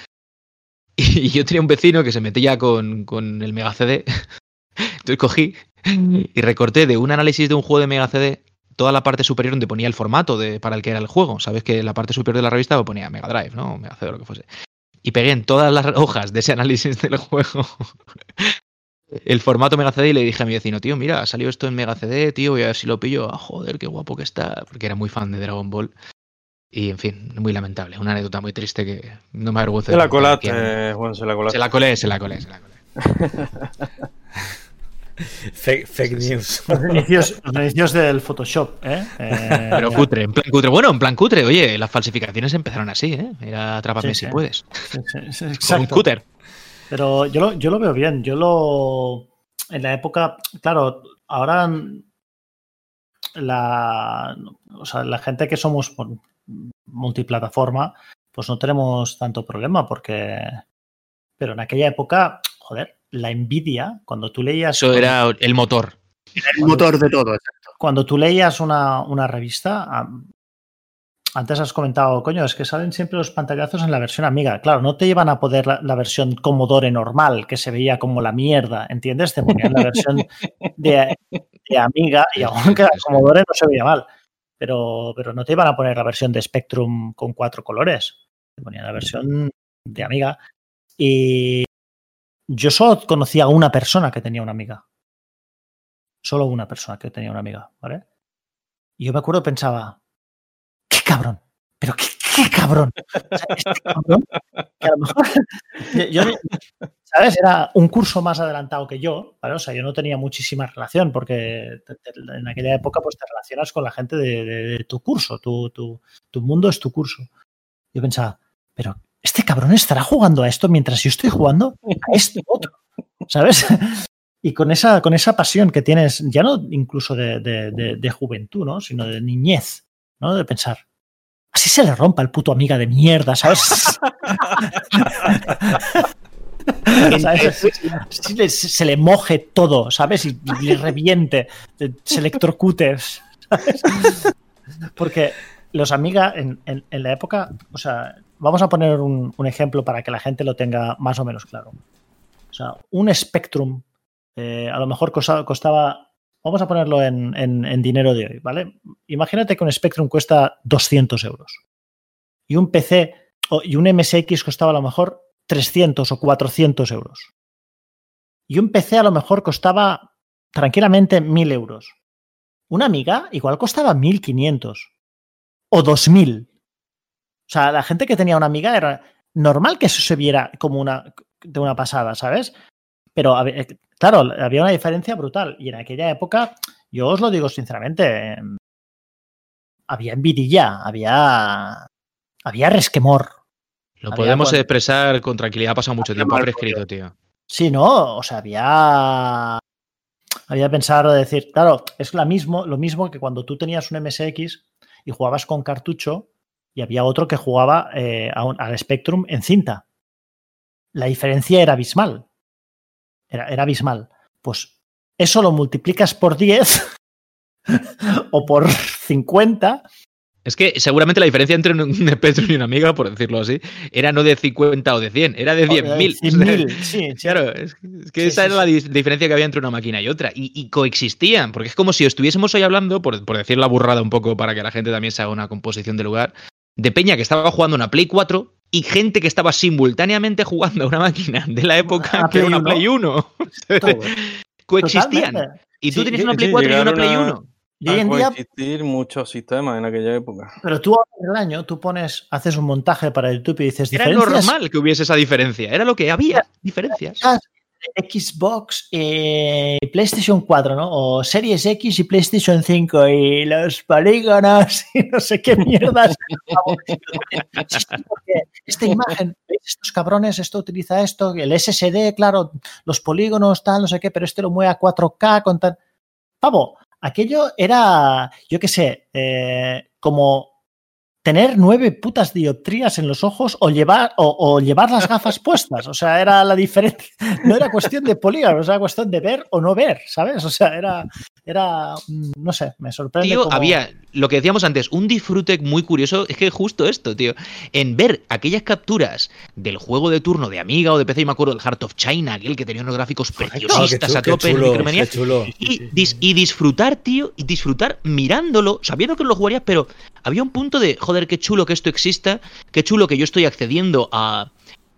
Y yo tenía un vecino que se metía con, con el Mega CD. Entonces cogí y recorté de un análisis de un juego de Mega CD toda la parte superior donde ponía el formato de, para el que era el juego. Sabes que la parte superior de la revista ponía Mega Drive, ¿no? Mega CD o lo que fuese. Y pegué en todas las hojas de ese análisis del juego el formato Mega CD y le dije a mi vecino, tío, mira, ha salido esto en Mega CD, tío, voy a ver si lo pillo. Ah, joder, qué guapo que está. Porque era muy fan de Dragon Ball. Y en fin, muy lamentable. Una anécdota muy triste que no me avergüenza. Se la colaste, eh, Juan, se la colaste. Se la colé, se la colé, se la colé. fake, fake, news. Los inicios, los inicios, del Photoshop, ¿eh? eh Pero cutre, en plan cutre. Bueno, en plan cutre, oye, las falsificaciones empezaron así, ¿eh? Era atrápame sí, si sí. puedes. Sí, Con un cúter. Pero yo lo, yo lo veo bien. Yo lo. En la época. Claro, ahora. La, o sea, la gente que somos multiplataforma, pues no tenemos tanto problema porque... Pero en aquella época, joder, la envidia, cuando tú leías... Eso era el motor. El motor de todo, exacto. Cuando tú leías una, una revista, antes has comentado, coño, es que salen siempre los pantallazos en la versión Amiga. Claro, no te llevan a poder la, la versión Commodore normal, que se veía como la mierda, ¿entiendes? Te ponían la versión de, de Amiga y aunque la Commodore no se veía mal. Pero, pero no te iban a poner la versión de Spectrum con cuatro colores. Te ponían la versión de Amiga. Y yo solo conocía a una persona que tenía una amiga. Solo una persona que tenía una amiga, ¿vale? Y yo me acuerdo, pensaba, qué cabrón, pero qué, qué cabrón. Este a lo mejor, yo, ¿sabes? Era un curso más adelantado que yo, ¿vale? O sea, yo no tenía muchísima relación porque en aquella época pues te relacionas con la gente de, tu curso, tu, tu, tu mundo es tu curso. Yo pensaba, pero este cabrón estará jugando a esto mientras yo estoy jugando a esto otro, ¿sabes? Y con esa, con esa pasión que tienes, ya no incluso de- de juventud, ¿no? Sino de niñez, ¿no? De pensar, así se le rompa el puto amiga de mierda, ¿sabes? ¿Sabes? Así le- se le moje todo, ¿sabes? Y, y le reviente, se electrocute, ¿sabes? Porque los Amiga en, en- en la época, o sea, vamos a poner un, un ejemplo para que la gente lo tenga más o menos claro. O sea, un Spectrum eh, a lo mejor costaba, costaba- vamos a ponerlo en, en- dinero de hoy, ¿vale? Imagínate que un Spectrum cuesta 200 euros y un PC y un MSX costaba a lo mejor 300 o 400 euros. Y un PC a lo mejor costaba tranquilamente 1000 euros. Una amiga igual costaba 1500 o 2000. O sea, la gente que tenía una amiga era normal que eso se viera como una de una pasada, ¿sabes? Pero a ver, claro, había una diferencia brutal. Y en aquella época, yo os lo digo sinceramente, eh, había envidia, había, había resquemor. Lo Había podemos expresar con tranquilidad. Ha pasado mucho Había tiempo, ha prescrito, tío. Sí, ¿no? O sea, había. Había pensado decir, claro, es la mismo, lo mismo que cuando tú tenías un MSX y jugabas con cartucho y había otro que jugaba eh, a un- al Spectrum en cinta. La diferencia era abismal. Era, era abismal. Pues eso lo multiplicas por 10 o por 50 Es que seguramente la diferencia entre un Spectrum y una amiga, por decirlo así, era no de 50 o de 100, era de 10.000. O sea, 100.000, sí, sí. Claro, es, es que Sí, esa sí, era la diferencia que había entre una máquina y otra. Y, y coexistían, porque es como si estuviésemos hoy hablando, por, por decir la burrada un poco para que la gente también se haga una composición de lugar, de Peña que estaba jugando una Play 4 y gente que estaba simultáneamente jugando a una máquina de la época Una que era Play una 1. Play 1. Todo. Coexistían. Totalmente. Y tú Sí, tenías una Play sí, 4 y una Play a- 1. Y hoy en día coexistir muchos sistemas en aquella época. Pero tú ahora en el año, tú pones, haces un montaje para YouTube y dices Era normal que hubiese esa diferencia. Era lo que había, diferencias. Xbox y PlayStation 4, ¿no? O Series X y PlayStation 5 y los polígonos y no sé qué mierdas. Esta imagen, estos cabrones, esto utiliza esto, el SSD, claro, los polígonos, tal, no sé qué, pero este lo mueve a 4K con tal. Pavo, aquello era, yo qué sé, eh, como tener nueve putas dioptrías en los ojos o llevar, o, o llevar las gafas puestas. O sea, era la diferencia. No era cuestión de polígonos, era cuestión de ver o no ver, ¿sabes? O sea, era, era mm, no sé, me sorprende. Tío, cómo- había lo que decíamos antes, un disfrute muy curioso. Es que justo esto, tío. En ver aquellas capturas del juego de turno de Amiga o de PC, y me acuerdo del Heart of China, aquel que tenía unos gráficos preciosistas a tope en chulo, Micromaniac. qué chulo. Y, dis- y disfrutar, tío, y disfrutar mirándolo, sabiendo que lo jugarías, pero había un punto de, joder, qué chulo que esto exista, qué chulo que yo estoy accediendo a,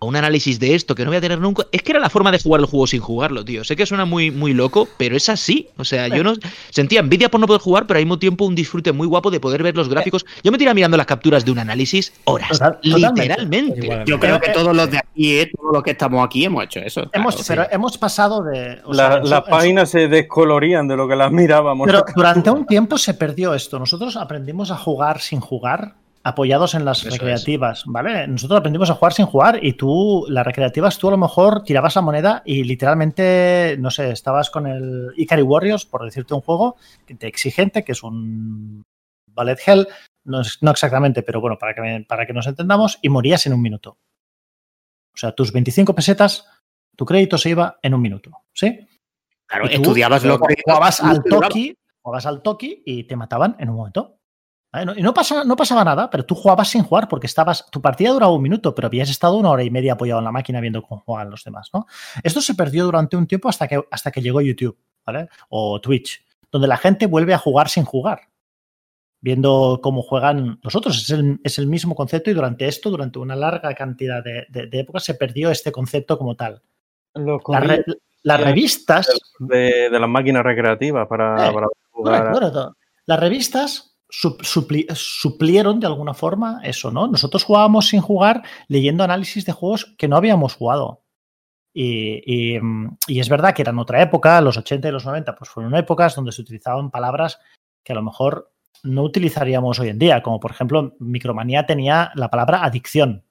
a un análisis de esto que no voy a tener nunca. Es que era la forma de jugar el juego sin jugarlo, tío. Sé que suena muy, muy loco, pero es así. O sea, yo no sentía envidia por no poder jugar, pero al mismo tiempo un disfrute muy guapo de poder ver los gráficos. Yo me tiraba mirando las capturas de un análisis horas, Total- literalmente. Yo creo que todos los de aquí, eh, todos los que estamos aquí, hemos hecho eso. Hemos, claro, pero sí. hemos pasado de. o La- sea, en su- las páginas se descolorían de lo que las mirábamos. Pero durante un tiempo se perdió esto. Nosotros aprendimos a jugar sin jugar, apoyados en las Eso es. recreativas, ¿vale? Nosotros aprendimos a jugar sin jugar y tú, las recreativas, tú a lo mejor tirabas la moneda y literalmente, no sé, estabas con el Ikari Warriors, por decirte un juego que te exigente, que es un Ballet Hell, no, es- no exactamente, pero bueno, para que, para que nos entendamos, y morías en un minuto. O sea, tus 25 pesetas, tu crédito se iba en un minuto, ¿sí? Claro, tú estudiabas los créditos, jugabas al. Toki, jugabas al Toki y te mataban en un momento. Y no, pasa, no pasaba nada, pero tú jugabas sin jugar porque estabas. Tu partida duraba un minuto, pero habías estado una hora y media apoyado en la máquina viendo cómo jugaban los demás, ¿no? Esto se perdió durante un tiempo hasta que, hasta que llegó YouTube, ¿vale? O Twitch, donde la gente vuelve a jugar sin jugar. Viendo cómo juegan los otros. Es el, es el mismo concepto y durante esto, durante una larga cantidad de, de- de épocas, se perdió este concepto como tal. Las, revistas. de, de las máquinas recreativas para, Eh, para jugar. Correcto, correcto. Las revistas supli- suplieron de alguna forma eso, ¿no? Nosotros jugábamos sin jugar leyendo análisis de juegos que no habíamos jugado. Y, y es verdad que eran otra época, los 80 y los 90, pues fueron épocas donde se utilizaban palabras que a lo mejor no utilizaríamos hoy en día, como por ejemplo, Micromanía tenía la palabra adicción,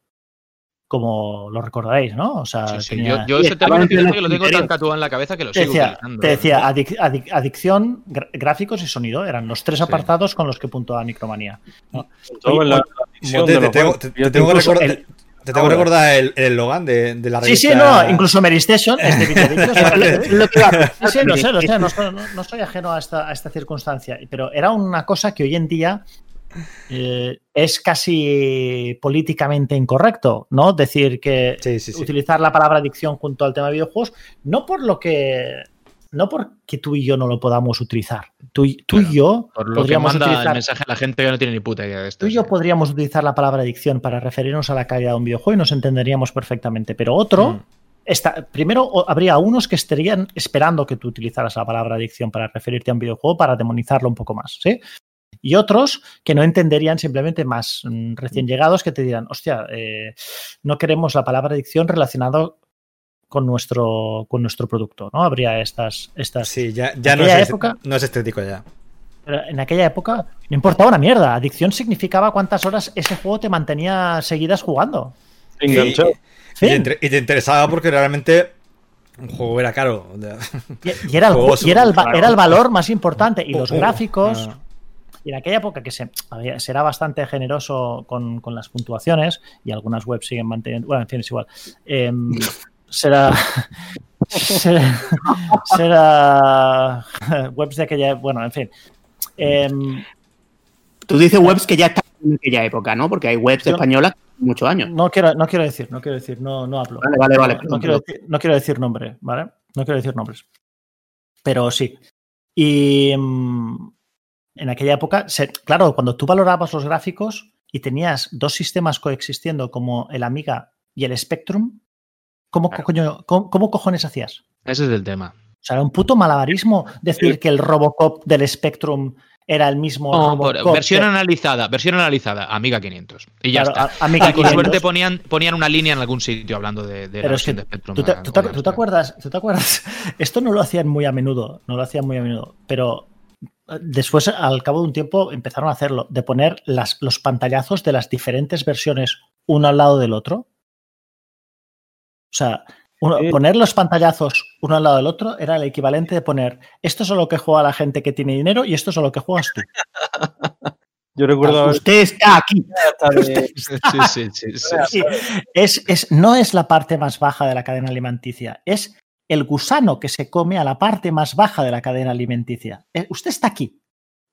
como lo recordaréis, ¿no? O sea, Sí, sí, tenía- Yo, yo ese término que lo tengo tan tatuado en la cabeza que lo te sigo decía, utilizando. te ¿eh? decía adic- adic- adicción, gráficos y sonido. Eran los tres Sí. apartados con los que puntuaba Micromanía. Te, tengo, que incluso recordar, el- te tengo que recordar el el eslogan de, de la Sí, sí, revista. no, incluso Mary Station es de Sí, sí, lo sé, lo sé, no, soy- no- no soy ajeno a esta, a esta circunstancia, pero era una cosa que hoy en día eh, es casi políticamente incorrecto, ¿no? Decir que Sí, sí, sí. utilizar la palabra adicción junto al tema de videojuegos, no por lo que no porque tú y yo no lo podamos utilizar. Tú, y- tú Claro, y yo Por lo que podríamos manda el utilizar mensaje a la gente que no tiene ni puta idea de esto. Tú y yo podríamos utilizar la palabra adicción para referirnos a la calidad de un videojuego y nos entenderíamos perfectamente, pero otro, Mm. está, primero habría unos que estarían esperando que tú utilizaras la palabra adicción para referirte a un videojuego para demonizarlo un poco más, ¿sí? Y otros que no entenderían simplemente más mm, recién llegados que te dirán, hostia, eh, no queremos la palabra adicción relacionado con nuestro, con nuestro producto, ¿no? Habría estas... estas Sí, ya, ya no, aquella es, época- no es estético ya. pero en aquella época no importaba una mierda. Adicción significaba cuántas horas ese juego te mantenía seguidas jugando. Enganchado. Y, inter- y te interesaba porque realmente un juego era caro. Y, y era, el, y era, el, era valor más importante. Y los Uh, gráficos, ah. Y en aquella época que se, había- será bastante generoso con, con las puntuaciones, y algunas webs siguen manteniendo. Bueno, en fin, es igual. Em, será. será, será webs de aquella. Bueno, en fin. Em, Tú dices webs que ya están en aquella época, ¿no? Porque hay webs Yo- españolas muchos años. no, quiero, no quiero decir, no quiero decir, no, no hablo. Vale, vale, vale. No, quiero decir, no quiero decir nombre, ¿vale? No quiero decir nombres. Pero sí. Y mm, en aquella época, se- claro, cuando tú valorabas los gráficos y tenías dos sistemas coexistiendo como el Amiga y el Spectrum, ¿cómo, Claro. coño- cómo- cómo cojones hacías? Ese es el tema. O sea, era un puto malabarismo decir que el Robocop del Spectrum era el mismo No, Robocop. versión analizada, versión analizada, Amiga 500. Y ya Claro, está. Amiga y con 500. suerte ponían, ponían una línea en algún sitio hablando de, de la Pero es que versión de Spectrum. ¿Tú te, a- tú te- a- tú te acuerdas? ¿Tú te acuerdas? Esto no lo hacían muy a menudo, no lo hacían muy a menudo, pero eh, después, al cabo de un tiempo, empezaron a hacerlo, de poner las, los pantallazos de las diferentes versiones uno al lado del otro. O sea, uno- Sí. poner los pantallazos uno al lado del otro era el equivalente de poner esto es lo que juega la gente que tiene dinero y esto es lo que juegas tú. Yo recuerdo Usted está aquí. sí, sí. Sí, es, es, no es la parte más baja de la cadena alimenticia, es el gusano que se come a la parte más baja de la cadena alimenticia. Eh, Usted está aquí,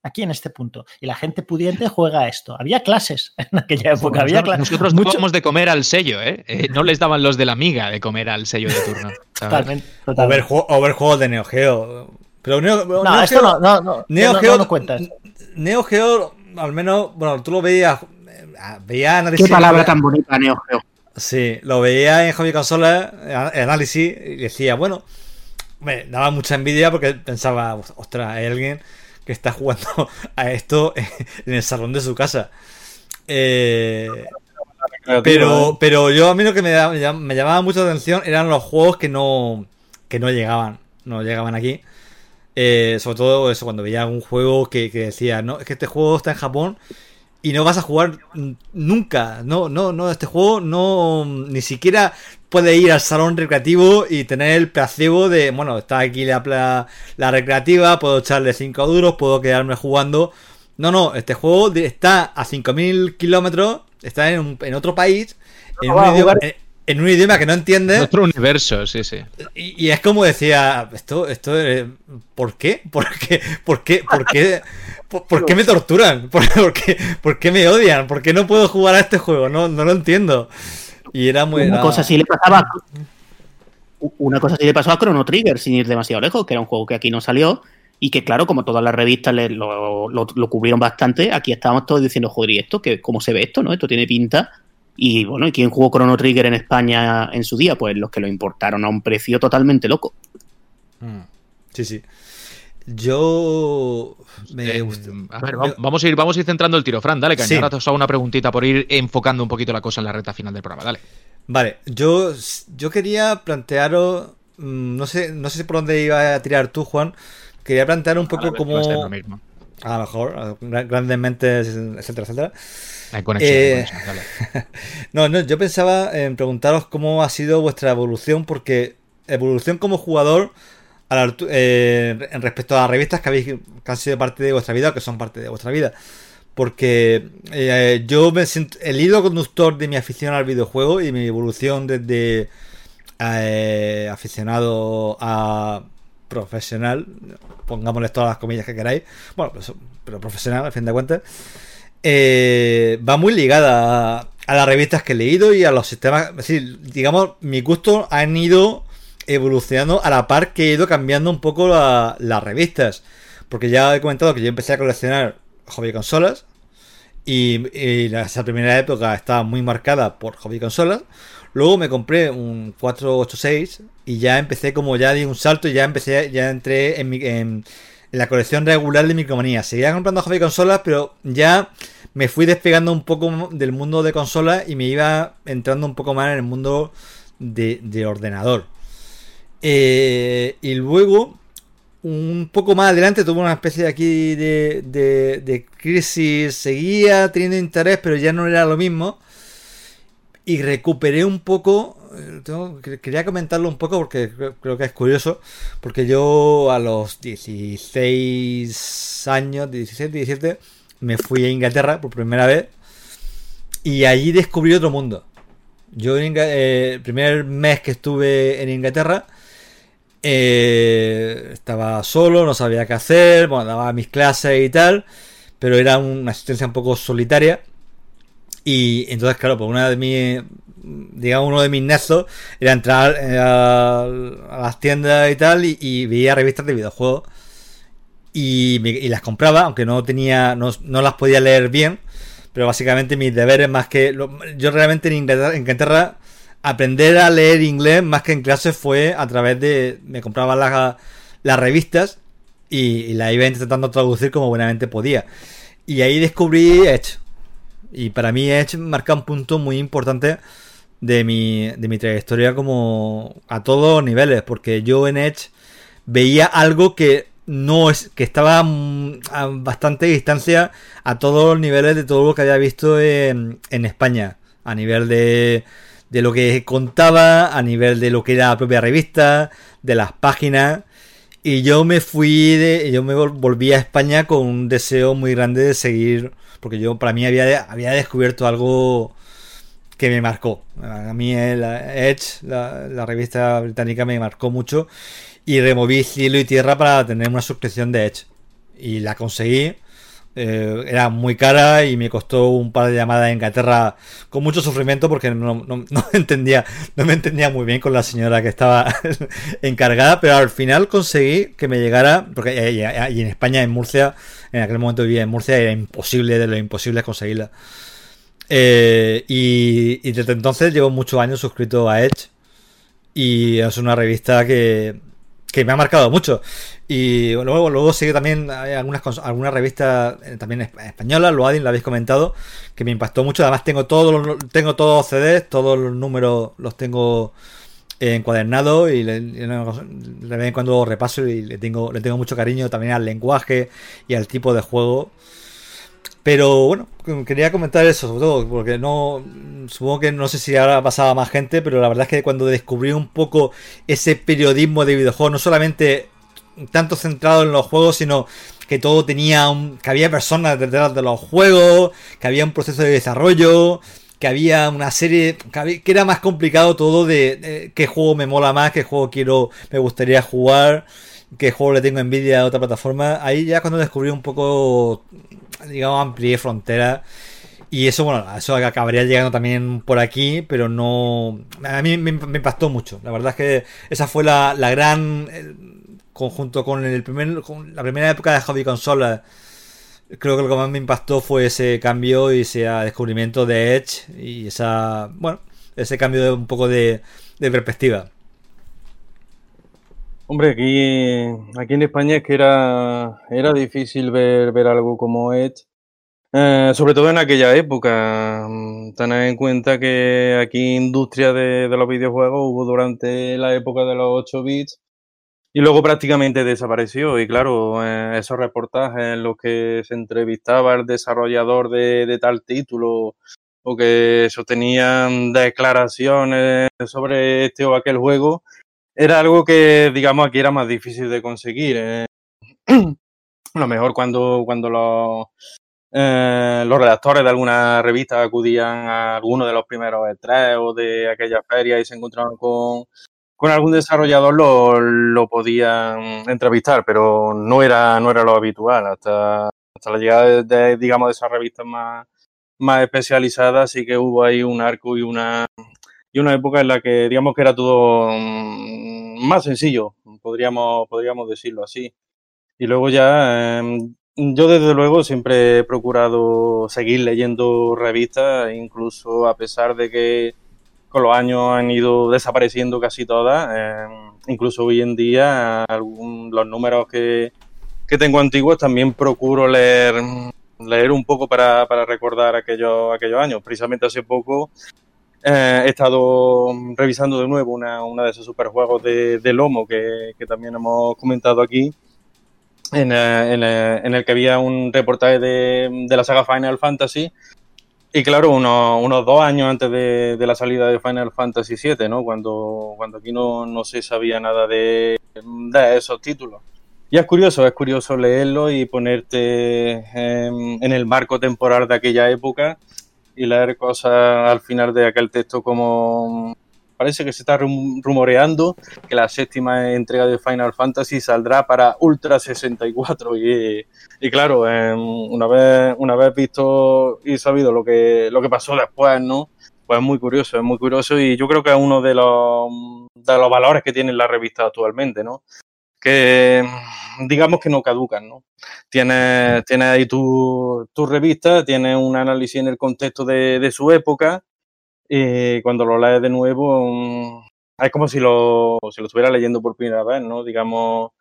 aquí en este punto. Y la gente pudiente juega a esto. Había clases en aquella época. Había Nosotros, cla- nosotros mucho- dábamos de comer al sello, ¿eh? Eh, No les daban los de la amiga de comer al sello de turno. Totalmente, O ver, totalmente. o ver juegos de Neo Geo. Pero Neo, No, Neo esto Geo- no, no, no, Neo no, Geo, no, no cuentas. Neo Geo, al menos, bueno, tú lo veías, eh, veías Qué palabra tan bonita, Neo Geo. Sí, lo veía en Hobby Consola, en análisis, y decía, bueno, me daba mucha envidia porque pensaba, ostras, hay alguien que está jugando a esto en el salón de su casa. Eh, pero, pero yo a mí lo que me, me llam- me llamaba mucho la atención eran los juegos que no, que no llegaban, no llegaban aquí. Eh, sobre todo eso, cuando veía algún juego que, que decía, no, es que este juego está en Japón y no vas a jugar nunca. No, no, no, este juego no ni siquiera puede ir al salón recreativo y tener el placebo de, bueno, está aquí la, la, la recreativa, puedo echarle 5 duros, puedo quedarme jugando. No, no, este juego está a 5.000 kilómetros, está en, un- en otro país, en un, idioma, en, en un idioma que no entiende. Otro universo, sí, sí. Y, y es como decía, esto, esto, eh, ¿por qué? ¿Por qué? ¿Por qué? ¿Por qué? ¿Por, por qué me torturan? ¿Por, por qué, por qué me odian? ¿Por qué no puedo jugar a este juego? No, no lo entiendo. Y era muy. Una era- cosa así le pasaba. Una cosa así le pasó a Chrono Trigger sin ir demasiado lejos, que era un juego que aquí no salió y que, claro, como todas las revistas le- lo, lo- lo cubrieron bastante, aquí estábamos todos diciendo, joder, ¿y esto? ¿Qué, ¿Cómo se ve esto? ¿no? Esto tiene pinta. Y bueno, ¿y quién jugó Chrono Trigger en España en su día? Pues los que lo importaron a un precio totalmente loco. Mm, Sí, sí. Yo. Me Eh, gusta- a ver, vamos a ir, vamos a ir centrando el tiro, Fran. Dale, que Sí. ahora te os hago una preguntita por ir enfocando un poquito la cosa en la recta final del programa. Dale. Vale, yo, yo quería plantearos. mm, No sé, no sé por dónde iba a tirar tú, Juan. Quería plantear un A poco va a lo como. mismo. A lo mejor, grandes mentes, etcétera, etcétera. Hay conexión, hay Eh, conexión, dale. No, no, yo pensaba en preguntaros cómo ha sido vuestra evolución, porque evolución como jugador a la eh, respecto a las revistas que, habéis, que han sido parte de vuestra vida o que son parte de vuestra vida. Porque eh, yo me siento el hilo conductor de mi afición al videojuego y mi evolución desde eh, aficionado a profesional, pongámosle todas las comillas que queráis, bueno, pero, profesional al fin de cuentas, eh, va muy ligada a, las revistas que he leído y a los sistemas. Digamos, mis gustos han ido evolucionando a la par que he ido cambiando un poco la- las revistas. Porque ya he comentado que yo empecé a coleccionar hobby consolas. Y, esa primera época estaba muy marcada por hobby consolas. Luego me compré un 486 y ya empecé como ya di un salto y ya empecé, ya entré en la colección regular de micromanía. Seguía comprando hobby consolas, pero ya me fui despegando un poco del mundo de consolas y me iba entrando un poco más en el mundo de, de ordenador. Eh, y luego, un poco más adelante, tuve una especie de aquí de, de, de crisis. Seguía teniendo interés, pero ya no era lo mismo. Y recuperé un poco. eh, tengo- que- quería comentarlo un poco porque creo, que es curioso. Porque yo a los 16 años, 16, 17, me fui a Inglaterra por primera vez. Y allí descubrí otro mundo. Yo en eh, el primer mes que estuve en Inglaterra eh, estaba solo, no sabía qué hacer, bueno, daba mis clases y tal, pero era una asistencia un poco solitaria. Y entonces, claro, pues una de mis, digamos, uno de mis nexos era entrar eh, a, a las tiendas y tal y, y veía revistas de videojuegos y, y las compraba, aunque no tenía, no, no las podía leer bien, pero básicamente mis deberes más que, lo- yo realmente en Inglaterra, en Inglaterra aprender a leer inglés más que en clases fue a través de, me compraba las, las revistas y, y las iba intentando traducir como buenamente podía. Y ahí descubrí Edge. Y para mí Edge marca un punto muy importante de mi, de mi trayectoria como a todos los niveles, porque yo en Edge veía algo que no es que estaba mm, a bastante distancia a todos los niveles de todo lo que había visto en, en España, a nivel de, de lo que contaba, a nivel de lo que era la propia revista, de las páginas. Y yo me fui de. Yo me vol- volví a España con un deseo muy grande de seguir. Porque yo para mí había, había descubierto algo que me marcó. A mí el Edge, la, la revista británica, me marcó mucho. Y removí cielo y tierra para tener una suscripción de Edge. Y la conseguí. Eh, era muy cara y me costó un par de llamadas a Inglaterra con mucho sufrimiento porque no, entendía no me entendía muy bien con la señora que estaba encargada pero al final conseguí que me llegara porque y, y- y en España en Murcia en aquel momento vivía en Murcia era imposible de lo imposible conseguirla. Eh, y, y desde entonces llevo muchos años suscrito a Edge y es una revista que, que me ha marcado mucho. Y luego, luego sigue también algunas, algunas revistas eh, también esp- españolas, lo lo habéis comentado, que me impactó mucho. Además tengo todos los, tengo todos CDs, todos los números los tengo encuadernados y le- en cuando repaso y le tengo, le tengo mucho cariño también al lenguaje y al tipo de juego. Pero bueno, quería comentar eso, sobre todo, porque no. Supongo que no sé si ahora pasaba más gente, pero la verdad es que cuando descubrí un poco ese periodismo de videojuegos, no solamente tanto centrado en los juegos, sino que todo tenía un. que había personas detrás de los juegos, que había un proceso de desarrollo, que había una serie. que, era más complicado todo de, de qué juego me mola más, qué juego quiero. me gustaría jugar. qué juego le tengo envidia a otra plataforma. Ahí ya cuando descubrí un poco, digamos, amplié frontera. Y eso, bueno, eso acabaría llegando también por aquí, pero no. A mí me, impactó mucho. La verdad es que esa fue la, la gran. conjunto con el primer, la primera época de hobby consola. Creo que lo que más me impactó fue ese cambio y ese descubrimiento de Edge y esa. Bueno, ese cambio de un poco de, de perspectiva. Hombre, aquí, aquí en España es que era, era difícil ver, ver algo como Edge, eh, sobre todo en aquella época. Mm, Tened en cuenta que aquí industria de, de los videojuegos hubo durante la época de los 8 bits y luego prácticamente desapareció. Y claro, eh, esos reportajes en los que se entrevistaba el desarrollador de, de tal título o que sostenían declaraciones sobre este o aquel juego, era algo que, digamos, aquí era más difícil de conseguir. Eh. A lo mejor cuando, cuando los, eh, los redactores de alguna revista acudían a alguno de los primeros E3 o de aquella feria y se encontraban con, con algún desarrollador lo, lo podían entrevistar, pero no era, no era lo habitual. Hasta, hasta la llegada de, digamos, de esas revistas más, más especializadas, sí que hubo ahí un arco y una, y una época en la que, digamos, que era todo mm, más sencillo, podríamos, podríamos decirlo así. Y luego ya, eh, yo desde luego siempre he procurado seguir leyendo revistas, incluso a pesar de que con los años han ido desapareciendo casi todas. Eh, incluso hoy en día, algún, los números que, que, tengo antiguos también procuro leer, leer un poco para, para recordar aquellos, aquellos años. Precisamente hace poco eh, he estado revisando de nuevo una, de esos superjuegos de, de Lomo que, también hemos comentado aquí. En, eh, en, el que había un reportaje de, la saga Final Fantasy y claro, unos, dos años antes de, la salida de Final Fantasy VII, ¿no? Cuando, aquí no, se sabía nada de, esos títulos. Y es curioso, es curioso leerlo y ponerte en, en, el marco temporal de aquella época y leer cosas al final de aquel texto como parece que se está rumoreando que la séptima entrega de Final Fantasy saldrá para Ultra 64 y, y claro, eh, una vez una vez visto y sabido lo que lo que pasó después, ¿no? Pues es muy curioso, es muy curioso y yo creo que es uno de los de los valores que tiene la revista actualmente, ¿no? Digamos que no caducan, ¿no? Tienes, tienes ahí tu, tu revista, tienes un análisis en el contexto de, de su época, y cuando lo lees de nuevo, es como si lo, si lo estuviera leyendo por primera vez, ¿no? Digamos,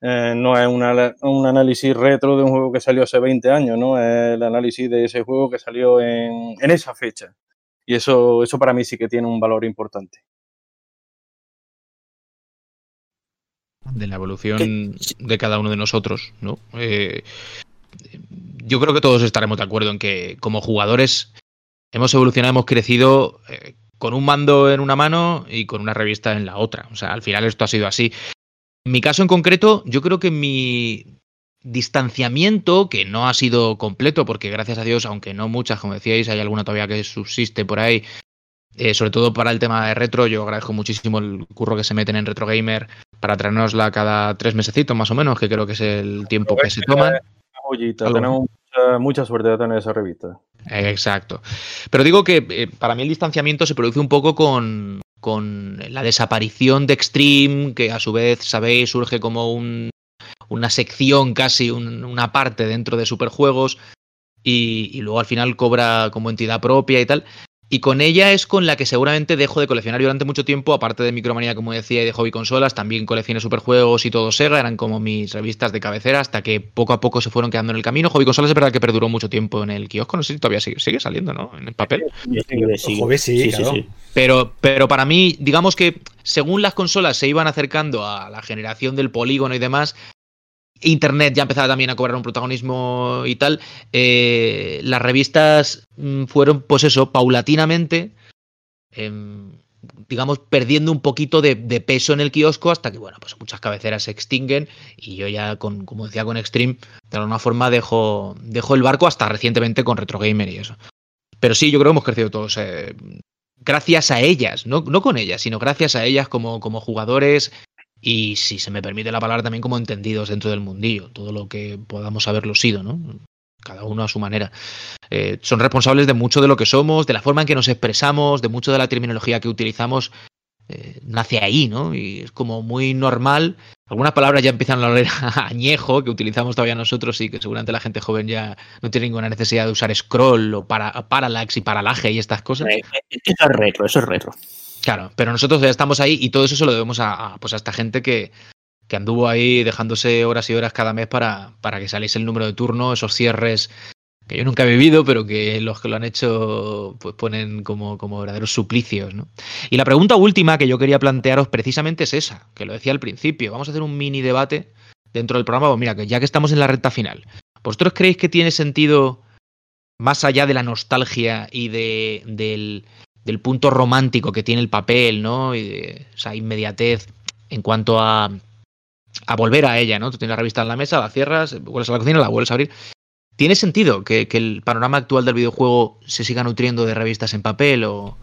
eh, no es una, un análisis retro de un juego que salió hace 20 años, ¿no? Es el análisis de ese juego que salió en, en esa fecha. Y eso, eso para mí sí que tiene un valor importante. De la evolución de cada uno de nosotros, ¿no? Eh, yo creo que todos estaremos de acuerdo en que como jugadores hemos evolucionado, hemos crecido eh, con un mando en una mano y con una revista en la otra. O sea, al final esto ha sido así. En mi caso en concreto, yo creo que mi distanciamiento, que no ha sido completo, porque gracias a Dios, aunque no muchas, como decíais, hay alguna todavía que subsiste por ahí, eh, sobre todo para el tema de retro, yo agradezco muchísimo el curro que se meten en Retro Gamer para traernosla cada tres mesecitos más o menos, que creo que es el tiempo que se toman. Tenemos mucha, mucha, suerte de tener esa revista. Exacto. Pero digo que eh, para mí el distanciamiento se produce un poco con, con la desaparición de Extreme, que a su vez, sabéis, surge como un, una sección, casi un, una parte dentro de Superjuegos, y, y, luego al final cobra como entidad propia y tal. Y con ella es con la que seguramente dejo de coleccionar durante mucho tiempo, aparte de Micromanía, como decía, y de hobby consolas, también coleccioné superjuegos y todo Sega, eran como mis revistas de cabecera, hasta que poco a poco se fueron quedando en el camino. Hobby consolas es verdad que perduró mucho tiempo en el kiosco, no sé si todavía sigue, sigue saliendo, ¿no? En el papel. Sí, sí, sí, claro. Pero, pero para mí, digamos que según las consolas se iban acercando a la generación del polígono y demás, Internet ya empezaba también a cobrar un protagonismo y tal. Eh, las revistas mm, fueron, pues eso, paulatinamente, eh, digamos, perdiendo un poquito de, peso en el kiosco hasta que, bueno, pues muchas cabeceras se extinguen y yo ya, con, como decía con Extreme, de alguna forma dejo, el barco hasta recientemente con Retro Gamer y eso. Pero sí, yo creo que hemos crecido todos. Eh, gracias a ellas, no, con ellas, sino gracias a ellas como jugadores, y si se me permite la palabra también como entendidos dentro del mundillo, todo lo que podamos haberlo sido, ¿no? Cada uno a su manera. Eh, son responsables de mucho de lo que somos, de la forma en que nos expresamos, de mucho de la terminología que utilizamos. Eh, nace ahí, ¿no? Y es como muy normal. Algunas palabras ya empiezan a oler añejo, que utilizamos todavía nosotros y que seguramente la gente joven ya no tiene ninguna necesidad de usar scroll o para, parallax y paralaje y estas cosas. Eh, eso es retro, eso es retro. Claro, pero nosotros ya estamos ahí y todo eso se lo debemos a, pues a esta gente que, que anduvo ahí dejándose horas y horas cada mes para, para que saliese el número de turno, esos cierres que yo nunca he vivido, pero que los que lo han hecho pues ponen como, como verdaderos suplicios. ¿no? Y la pregunta última que yo quería plantearos precisamente es esa, que lo decía al principio. Vamos a hacer un mini debate dentro del programa. Pues mira, que ya que estamos en la recta final, ¿vosotros creéis que tiene sentido, más allá de la nostalgia y de, del, del punto romántico que tiene el papel, ¿no? Y de esa inmediatez en cuanto a, a volver a ella, ¿no? Tú tienes la revista en la mesa, la cierras, vuelves a la cocina, la vuelves a abrir. ¿Tiene sentido que, que, el panorama actual del videojuego se siga nutriendo de revistas en papel o,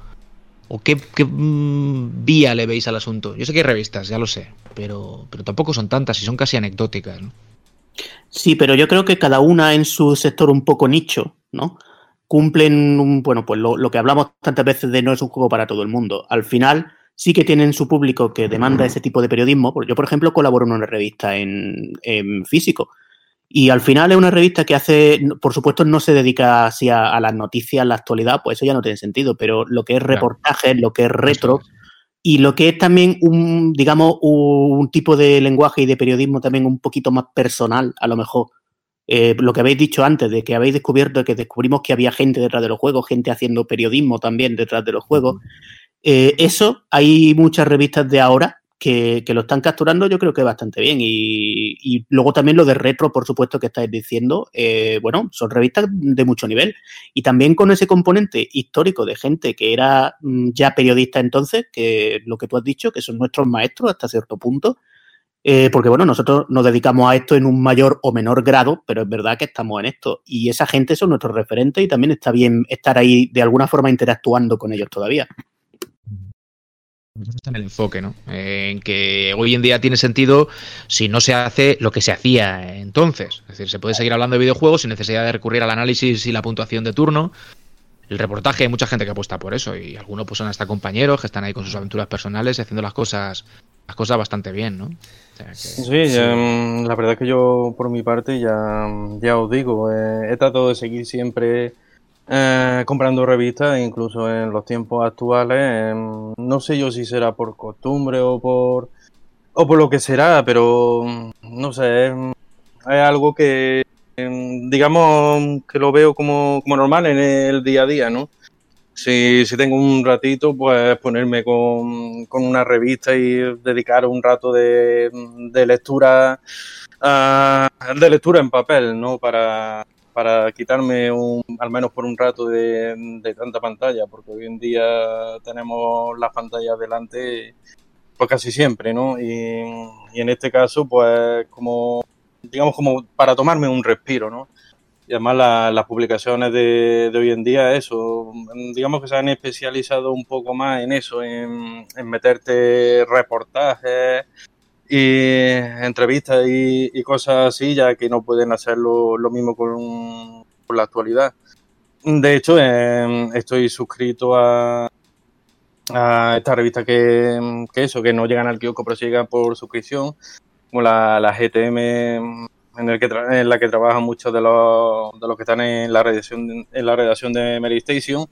o qué, qué mmm, vía le veis al asunto? Yo sé que hay revistas, ya lo sé, pero, pero tampoco son tantas y son casi anecdóticas. ¿no? Sí, pero yo creo que cada una en su sector un poco nicho, ¿no? Cumplen, un, bueno, pues lo, lo que hablamos tantas veces de no es un juego para todo el mundo. Al final sí que tienen su público que demanda ese tipo de periodismo. Yo, por ejemplo, colaboro en una revista en, en físico. Y al final es una revista que hace, por supuesto, no se dedica así a, a, las noticias, la actualidad, pues eso ya no tiene sentido, pero lo que es reportajes, claro. lo que es retro y lo que es también un, digamos, un tipo de lenguaje y de periodismo también un poquito más personal, a lo mejor. Eh, lo que habéis dicho antes, de que habéis descubierto, que descubrimos que había gente detrás de los juegos, gente haciendo periodismo también detrás de los juegos. Eh, eso, hay muchas revistas de ahora que, que, lo están capturando yo creo que bastante bien. Y, y, luego también lo de retro, por supuesto, que estáis diciendo, eh, bueno, son revistas de mucho nivel. Y también con ese componente histórico de gente que era mm, ya periodista entonces, que lo que tú has dicho, que son nuestros maestros hasta cierto punto. Eh, porque bueno, nosotros nos dedicamos a esto en un mayor o menor grado, pero es verdad que estamos en esto. Y esa gente son nuestros referentes y también está bien estar ahí de alguna forma interactuando con ellos todavía está en el enfoque, ¿no? En que hoy en día tiene sentido si no se hace lo que se hacía entonces. Es decir, se puede seguir hablando de videojuegos sin necesidad de recurrir al análisis y la puntuación de turno. El reportaje, hay mucha gente que apuesta por eso y algunos pues son hasta compañeros que están ahí con sus aventuras personales y haciendo las cosas las cosas bastante bien, ¿no? O sea que, sí, sí. Ya, la verdad es que yo por mi parte ya, ya os digo, eh, he tratado de seguir siempre eh, comprando revistas, incluso en los tiempos actuales. Eh, no sé yo si será por costumbre o por o por lo que será, pero no sé, es, es algo que digamos que lo veo como, como, normal en el día a día, ¿no? Si, si tengo un ratito, pues ponerme con, con, una revista y dedicar un rato de, de lectura uh, de lectura en papel, ¿no? Para, para quitarme un, al menos por un rato de, de, tanta pantalla, porque hoy en día tenemos las pantallas delante pues casi siempre, ¿no? Y, en este caso, pues como, digamos, como para tomarme un respiro, ¿no? Y además la, las publicaciones de, hoy en día, eso, digamos que se han especializado un poco más en eso, en, meterte reportajes, y entrevistas y, cosas así, ya que no pueden hacerlo lo mismo con, la actualidad. De hecho, eh, estoy suscrito a, a esta revista que, eso, que no llegan al kiosco, pero llegan por suscripción, como la, la GTM, en, el que en la que trabajan muchos de los, de los que están en la redacción, en la redacción de Mary Station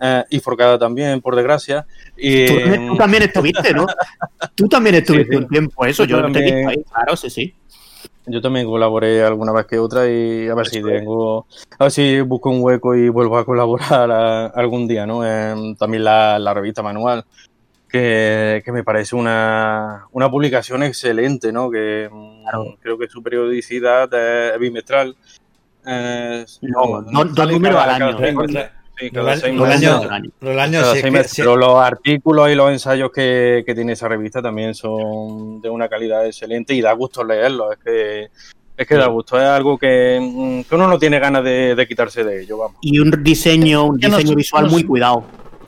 eh, y Forcada también, por desgracia. Y, tú, tú, también estuviste, ¿no? tú también estuviste sí, sí. un tiempo, eso, yo, yo también, ahí, claro, sí, sí. Yo también colaboré alguna vez que otra y a ver si tengo, a ver si busco un hueco y vuelvo a colaborar a, algún día, ¿no? Eh, también la, la, revista manual, que, que me parece una, una, publicación excelente, ¿no? Que claro. creo que su periodicidad es bimestral. Eh, no, no, dos números al año. Sí, cada seis meses. Pero los artículos y los ensayos que, que, tiene esa revista también son de una calidad excelente y da gusto leerlos. Es que es que da gusto, es algo que, que uno no tiene ganas de, de, quitarse de ello, vamos. Y un diseño, un diseño no, visual no, muy cuidado.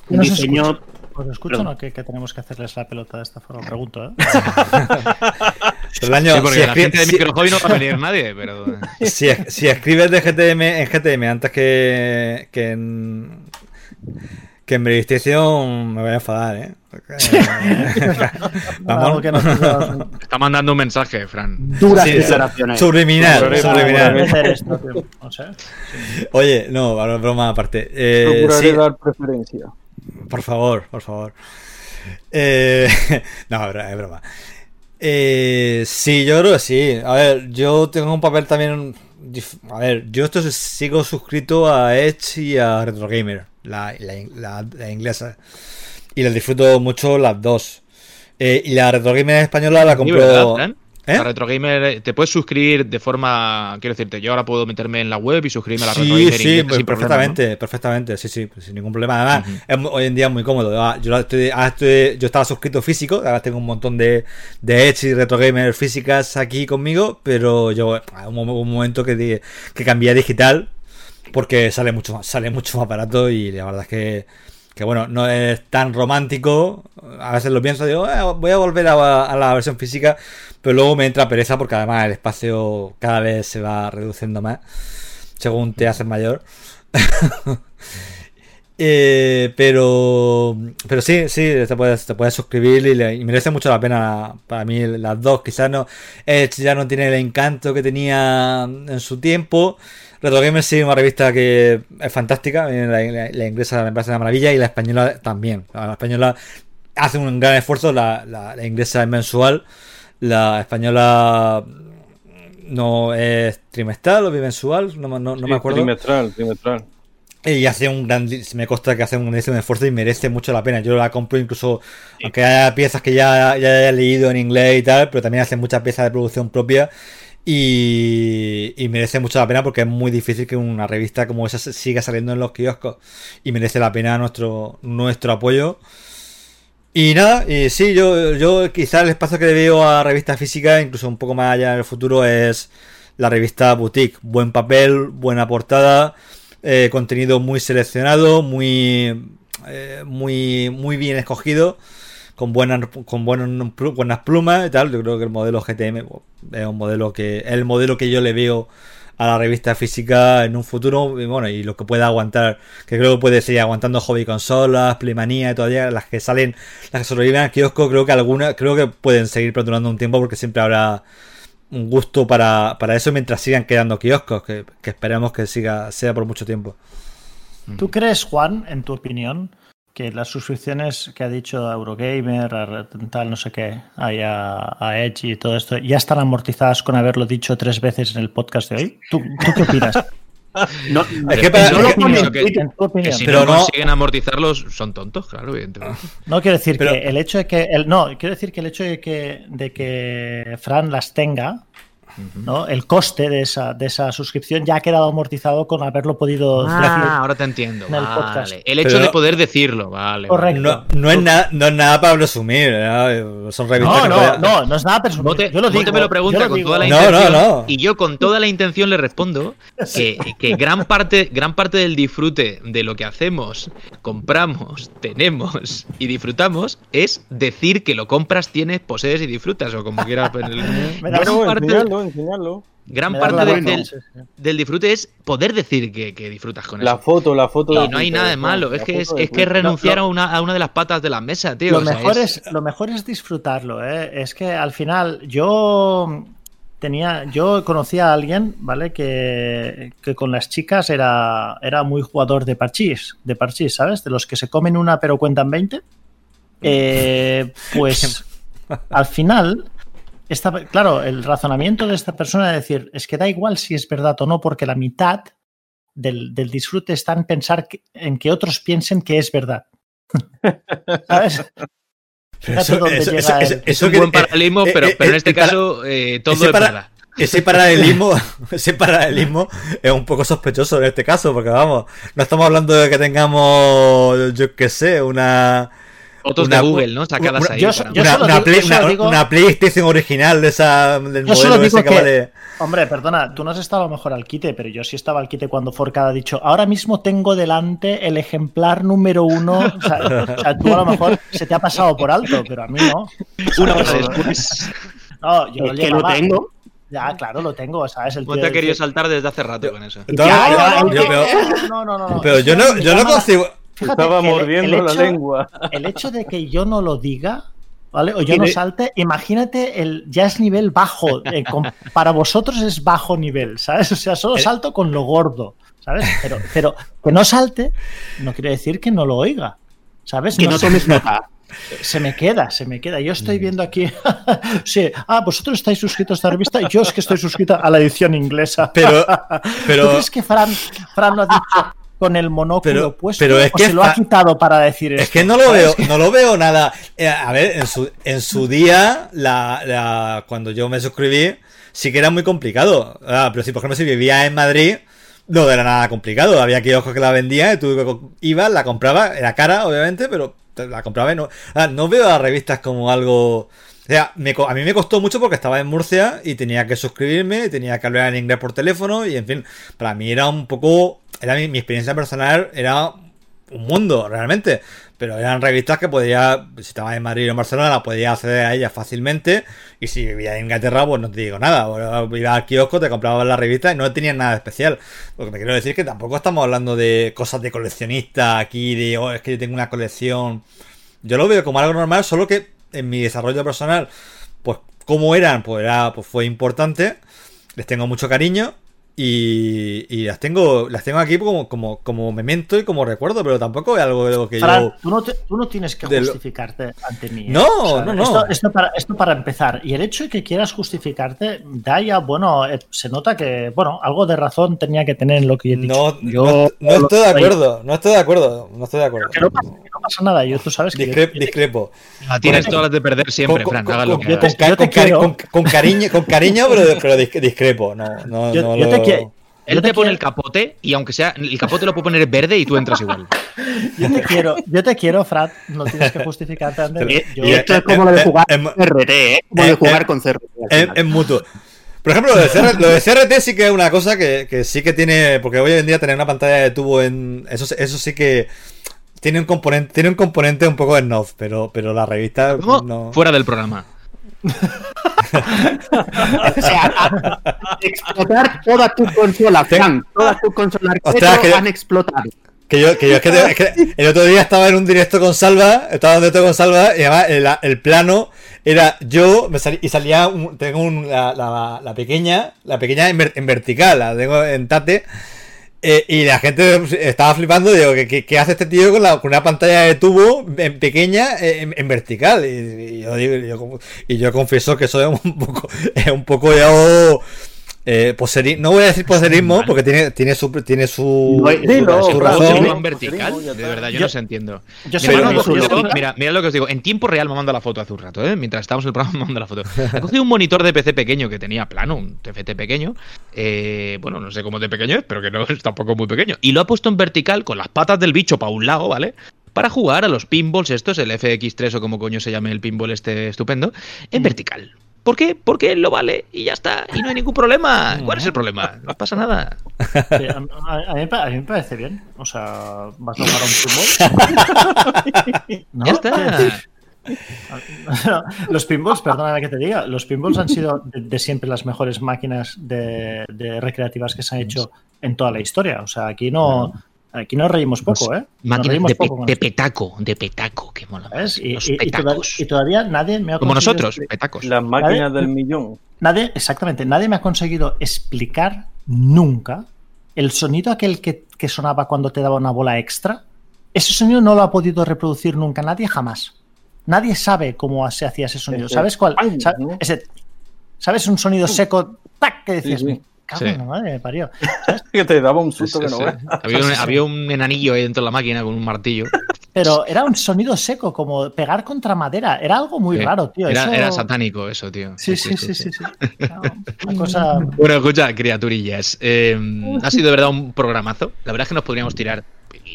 Un diseño Pues escuchan o qué, que tenemos que hacerles la pelota de esta forma, pregunto, ¿eh? el año, Sí, porque si la gente de si- Microhobby no va a venir nadie, pero. si, si escribes de GTM en GTM antes que, que en que en PlayStation me voy a enfadar, ¿eh? Vamos, que nos diga- Está mandando un mensaje, Fran. Duras Sí, declaraciones. subliminal, subliminal. Oye, no, ahora broma aparte. Eh, Procuraré sí, dar preferencia. Por favor, por favor. Eh, no, es broma. Eh, sí, yo creo que sí. A ver, yo tengo un papel también. A ver, yo esto sigo suscrito a Edge y a Retro Gamer, la, la, la- la inglesa. Y les disfruto mucho las dos. Eh, y la Retro Gamer española la ¿verdad, compro. Fran? ¿Eh? La Retro Gamer, eh, te puedes suscribir de forma. Quiero decirte, yo ahora puedo meterme en la web y suscribirme a la Retro Sí, Gamer sí, inglés pues problema, perfectamente, perfectamente, sí, sí, pues sin ningún problema. Además, es hoy en día es muy cómodo. Ah, Yo, estoy, estoy- yo estaba suscrito físico, ahora tengo un montón de, de Edge y Retro Gamer físicas aquí conmigo, pero yo ah, un, un momento que, que cambié a digital porque sale mucho más, sale mucho más barato y la verdad es que, que bueno, no es tan romántico. A veces lo pienso, digo, "Eh, voy a volver a, la versión física, pero luego me entra pereza porque además el espacio cada vez se va reduciendo más según te haces mayor. Eh, pero pero sí, sí, te puedes, te puedes suscribir y, le- y merece mucho la pena para mí las dos. Quizás no, Edge ya no tiene el encanto que tenía en su tiempo. Retro Gamer sí, una revista que es fantástica. eh, La, la- la inglesa me parece una maravilla y la española también. La española hace un gran esfuerzo. La, la- inglesa es mensual. La española no es trimestral o bimensual. No, me- no, no Sí, me acuerdo. Trimestral, trimestral. Y hace un gran, me consta que hace un esfuerzo y merece mucho la pena. Yo la compro incluso, aunque haya piezas que ya, ya haya leído en inglés y tal, pero también hace muchas piezas de producción propia y, merece mucho la pena porque es muy difícil que una revista como esa siga saliendo en los kioscos y merece la pena nuestro, nuestro apoyo. Y nada, y sí, yo, yo quizá el espacio que le veo a revista física, incluso un poco más allá en el futuro, es la revista Boutique. Buen papel, buena portada, eh, contenido muy seleccionado, muy, eh, muy, muy bien escogido, con buenas, con buenas, buenas plumas y tal. Yo creo que el modelo GTM es un modelo que es el modelo que yo le veo a la revista física en un futuro y bueno y lo que pueda aguantar que creo que puede seguir aguantando hobby consolas Playmanía y todavía las que salen las que sobreviven al kiosco creo que algunas creo que pueden seguir perdurando un tiempo porque siempre habrá un gusto para, para eso mientras sigan quedando kioscos que, que esperemos que siga sea por mucho tiempo ¿Tú crees, Juan, en tu opinión, que las suscripciones que ha dicho Eurogamer, a tal, no sé qué, hay a, a Edge y todo esto, ya están amortizadas con haberlo dicho tres veces en el podcast de hoy? ¿Tú, tú qué opinas? No, Es que para- no lo que- ponen en que- en tu Que opinión. si Pero no, no- consiguen amortizarlos, son tontos, claro, evidentemente. No quiero decir Pero- que el hecho de que el, no, quiero decir que el hecho de que, de que Fran las tenga, ¿no? El coste de esa, de esa suscripción ya ha quedado amortizado con haberlo podido decir. Ah, ahora te entiendo. en el Vale. podcast. El hecho Pero- de poder decirlo, vale. Correcto. no, no es nada no es nada para presumir ¿eh? son revistas No, no, no, no es nada personal. Bote, yo lo digo, me lo pregunta con digo. toda la No, intención no, no. y yo con toda la intención le respondo que, que gran parte gran parte del disfrute de lo que hacemos, compramos, tenemos y disfrutamos es decir que lo compras, tienes, posees y disfrutas o como quieras. gran parte, enseñarlo, enseñarlo. gran parte la del, del- disfrute es poder decir que, que disfrutas con La eso. foto, la foto. Y no hay nada de malo, La es que es, que renunciar a, una, a una de las patas de la mesa, tío. Lo, o sea, mejor es- es, lo mejor es disfrutarlo, ¿eh? Es que al final yo tenía, yo conocía a alguien, ¿vale? Que, que con las chicas era, era muy jugador de parchís, de parchís, ¿sabes? De los que se comen una pero cuentan 20. Eh, pues al final, esta, claro, el razonamiento de esta persona es decir, es que da igual si es verdad o no, porque la mitad del, del disfrute está en pensar que- en que otros piensen que es verdad. ¿Sabes? Eso- el- es un buen paralelismo, eh, pero, eh, pero en eh, este caso eh, todo ese es para- verdad. Ese paralelismo, ese paralelismo es un poco sospechoso en este caso, porque vamos, no estamos hablando de que tengamos, yo qué sé, una Fotos una- de Google, ¿no? Sacadas una- ahí. yo yo una, solo una digo- Play- yo solo una- digo- una PlayStation original de esa del Yo solo modelo digo ese que, que- vale. Hombre, perdona, tú no has estado a lo mejor al quite, pero yo sí estaba al quite cuando Forcada ha dicho, ahora mismo tengo delante el ejemplar número uno. O sea, o sea, tú a lo mejor se te ha pasado por alto, pero a mí no. Una hora después. No, yo Es lo que lo tengo. Ya, claro, lo tengo, ¿sabes? El No tío te ha querido saltar desde hace rato con eso. No, no, no, pero, No, no, no, no. yo no, yo no consigo. Fíjate Estaba el- mordiendo el la hecho- lengua. El hecho de que yo no lo diga, ¿vale? O yo no salte, imagínate, el, ya es nivel bajo. eh, con- para vosotros es bajo nivel, ¿sabes? O sea, solo salto con lo gordo, ¿sabes? Pero, pero que no salte no quiere decir que no lo oiga, ¿sabes? Que no se- tomes nota. se me queda, se me queda. Yo Mm. estoy viendo aquí. sí, ah, vosotros estáis suscritos a esta revista. Yo es que estoy suscrito a la edición inglesa. Pero, ¿Tú pero, crees que Fran, Fran lo ha dicho con el monóculo Pero- puesto? pero es o que se lo ha quitado para decir es esto? que no lo ¿Sabes? veo, no lo veo nada. Eh, a ver, en su, en su día, la, la- cuando yo me suscribí, sí que era muy complicado. Ah, pero si, por ejemplo, si vivía en Madrid, no era nada complicado. Había kioscos que la vendían, tú ibas, la compraba, era cara, obviamente, pero la compraba y no. ah, no veo a revistas como algo. O sea, me a mí me costó mucho porque estaba en Murcia y tenía que suscribirme, tenía que hablar en inglés por teléfono y en fin, para mí era un poco, era mi, experiencia personal, era un mundo realmente, pero eran revistas que podía, si estaba en Madrid o en Barcelona, podía acceder a ellas fácilmente y si vivía en Inglaterra, pues no te digo nada, iba al kiosco, te comprabas la revista y no tenían nada especial. Lo que me quiero decir es que tampoco estamos hablando de cosas de coleccionista aquí, de, oh, es que yo tengo una colección. Yo lo veo como algo normal, solo que en mi desarrollo personal, pues cómo eran, pues, era, pues fue importante. Les tengo mucho cariño y, y las tengo las tengo aquí como, como, como memento y como recuerdo, pero tampoco es algo de lo que Fran, yo... tú, no te- tú no tienes que lo- justificarte ante mí. ¿eh? No, no, no. Esto, esto para, esto para empezar. Y el hecho de que quieras justificarte, da ya, bueno, eh, se nota que, bueno, algo de razón tenía que tener en lo que yo he dicho. No, Yo- no, no estoy de acuerdo, no estoy de acuerdo, no estoy de acuerdo. Que no, pasa, que no pasa nada, yo tú sabes que yo- discrepo. La tienes todas las de perder siempre, Con- Fran. con- lo con- que con, cariño, con cariño, pero, pero dis- discrepo. No, no, Yo- no yo lo- Él te te pone quiero- el capote y aunque sea, el capote lo puede poner verde y tú entras igual. yo te quiero, yo te quiero, Fran, no tienes que justificarte ante mí. Eh, Yo- y esto es como lo de jugar con CRT, ¿eh? Como de jugar con CRT. Es, mutuo. Por ejemplo, lo de, CR lo de CRT sí que es una cosa que, que sí que tiene. Porque hoy en día tener una pantalla de tubo en. Eso, eso sí que. Tiene un componente, tiene un componente un poco de snob, pero, pero la revista ¿Cómo? no. Fuera del programa. O sea, explotar todas tus consolas, Fran. Todas tus consolas Ostras, retro que- han explotado. Que yo, que yo es que, es que el otro día estaba en un directo con Salva, estaba en un directo con Salva, y además el, el plano era yo, me salí- y salía, un- tengo un- la, la- la pequeña, la pequeña en, ver- en vertical, la tengo en tate, eh, y la gente estaba flipando, digo, ¿qué, qué- hace este tío con, la, con una pantalla de tubo en pequeña eh, en, en vertical? Y, yo digo, y yo, yo confieso que es un poco, es un poco ya... eh, poseri- no voy a decir poserismo porque tiene, tiene su tiene su, No, su- dilo, su pero razón. De verdad, yo, Yo- no se entiendo. yo Mira, soy mira, lo que os insulto. digo, mira, mira lo que os digo. En tiempo real me manda la foto hace un rato, ¿eh? Mientras estábamos en el programa me manda la foto. He cogido un monitor de PC pequeño que tenía plano, un TFT pequeño. eh, bueno, no sé cómo de pequeño es, pero que no es tampoco muy pequeño. Y lo ha puesto en vertical con las patas del bicho para un lado, ¿vale? Para jugar a los pinballs estos, el FX3 o como coño se llame el pinball este estupendo, en vertical. ¿Por qué? Porque él lo vale y ya está. Y no hay ningún problema. ¿Cuál es el problema? No pasa nada. Sí, a, a- a mí, me pa- a mí me parece bien. O sea, vas a jugar un pinball. ¿No? Ya está. Los pinballs, perdóname que te diga, los pinballs han sido de, de siempre las mejores máquinas de, de recreativas que se han hecho en toda la historia. O sea, aquí no, aquí nos reímos poco, ¿eh? Nos Máquinas reímos de, poco petaco, de petaco, que mola. ¿sabes? Y, Los y- y toda- petacos. y todavía nadie me ha Como nosotros, petacos. Las máquinas del millón. Nadie, exactamente, nadie me ha conseguido explicar nunca el sonido aquel que, que sonaba cuando te daba una bola extra. Ese sonido no lo ha podido reproducir nunca nadie jamás. Nadie sabe cómo se hacía ese sonido. Ese ¿Sabes cuál? ¡pam! Sa- ¿no? ese- ¿Sabes un sonido seco? ¡Tac! Que decías, Sí, sí. "Me cago en Sí. la madre, me parió. Que te daba un susto sí, que no. Había, un, había un enanillo ahí dentro de la máquina con un martillo. Pero era un sonido seco, como pegar contra madera. Era algo muy Sí. raro, tío. Era, Eso- era satánico eso, tío. Sí, sí, sí, sí. sí. Una cosa. Bueno, escucha, criaturillas. eh, ha sido de verdad un programazo. La verdad es que nos podríamos tirar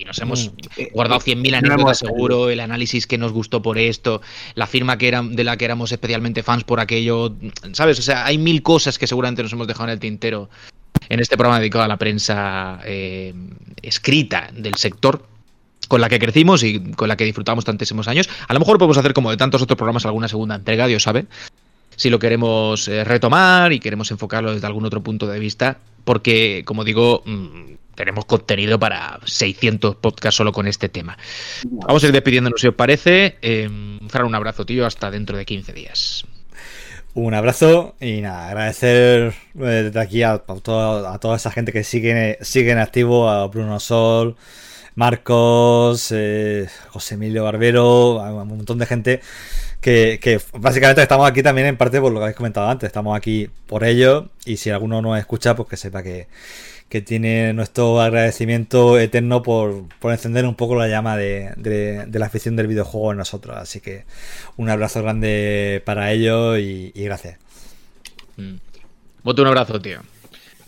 y nos hemos Mm. guardado 100.000 No anécdotas hemos- seguro, el análisis que nos gustó por esto, la firma que era, de la que éramos especialmente fans por aquello, ¿sabes? O sea, hay mil cosas que seguramente nos hemos dejado en el tintero en este programa dedicado a la prensa eh, escrita del sector con la que crecimos y con la que disfrutamos tantísimos años. A lo mejor podemos hacer como de tantos otros programas alguna segunda entrega, Dios sabe, si lo queremos eh, retomar y queremos enfocarlo desde algún otro punto de vista, porque, como digo, mm, tenemos contenido para 600 podcasts solo con este tema. Vamos a ir despidiéndonos si os parece. Eh, un abrazo, tío, hasta dentro de 15 días. Un abrazo y nada, agradecer eh, desde aquí a, a toda, a toda esa gente que sigue, sigue en activo, a Bruno Sol, Marcos, eh, José Emilio Barbero, a un montón de gente que, que básicamente estamos aquí también en parte por lo que habéis comentado antes, estamos aquí por ello y si alguno nos escucha pues que sepa que, que tiene nuestro agradecimiento eterno por, por encender un poco la llama de, de- de la afición del videojuego en nosotros. Así que un abrazo grande para ellos y, y gracias. Mm. Bote, un abrazo, tío.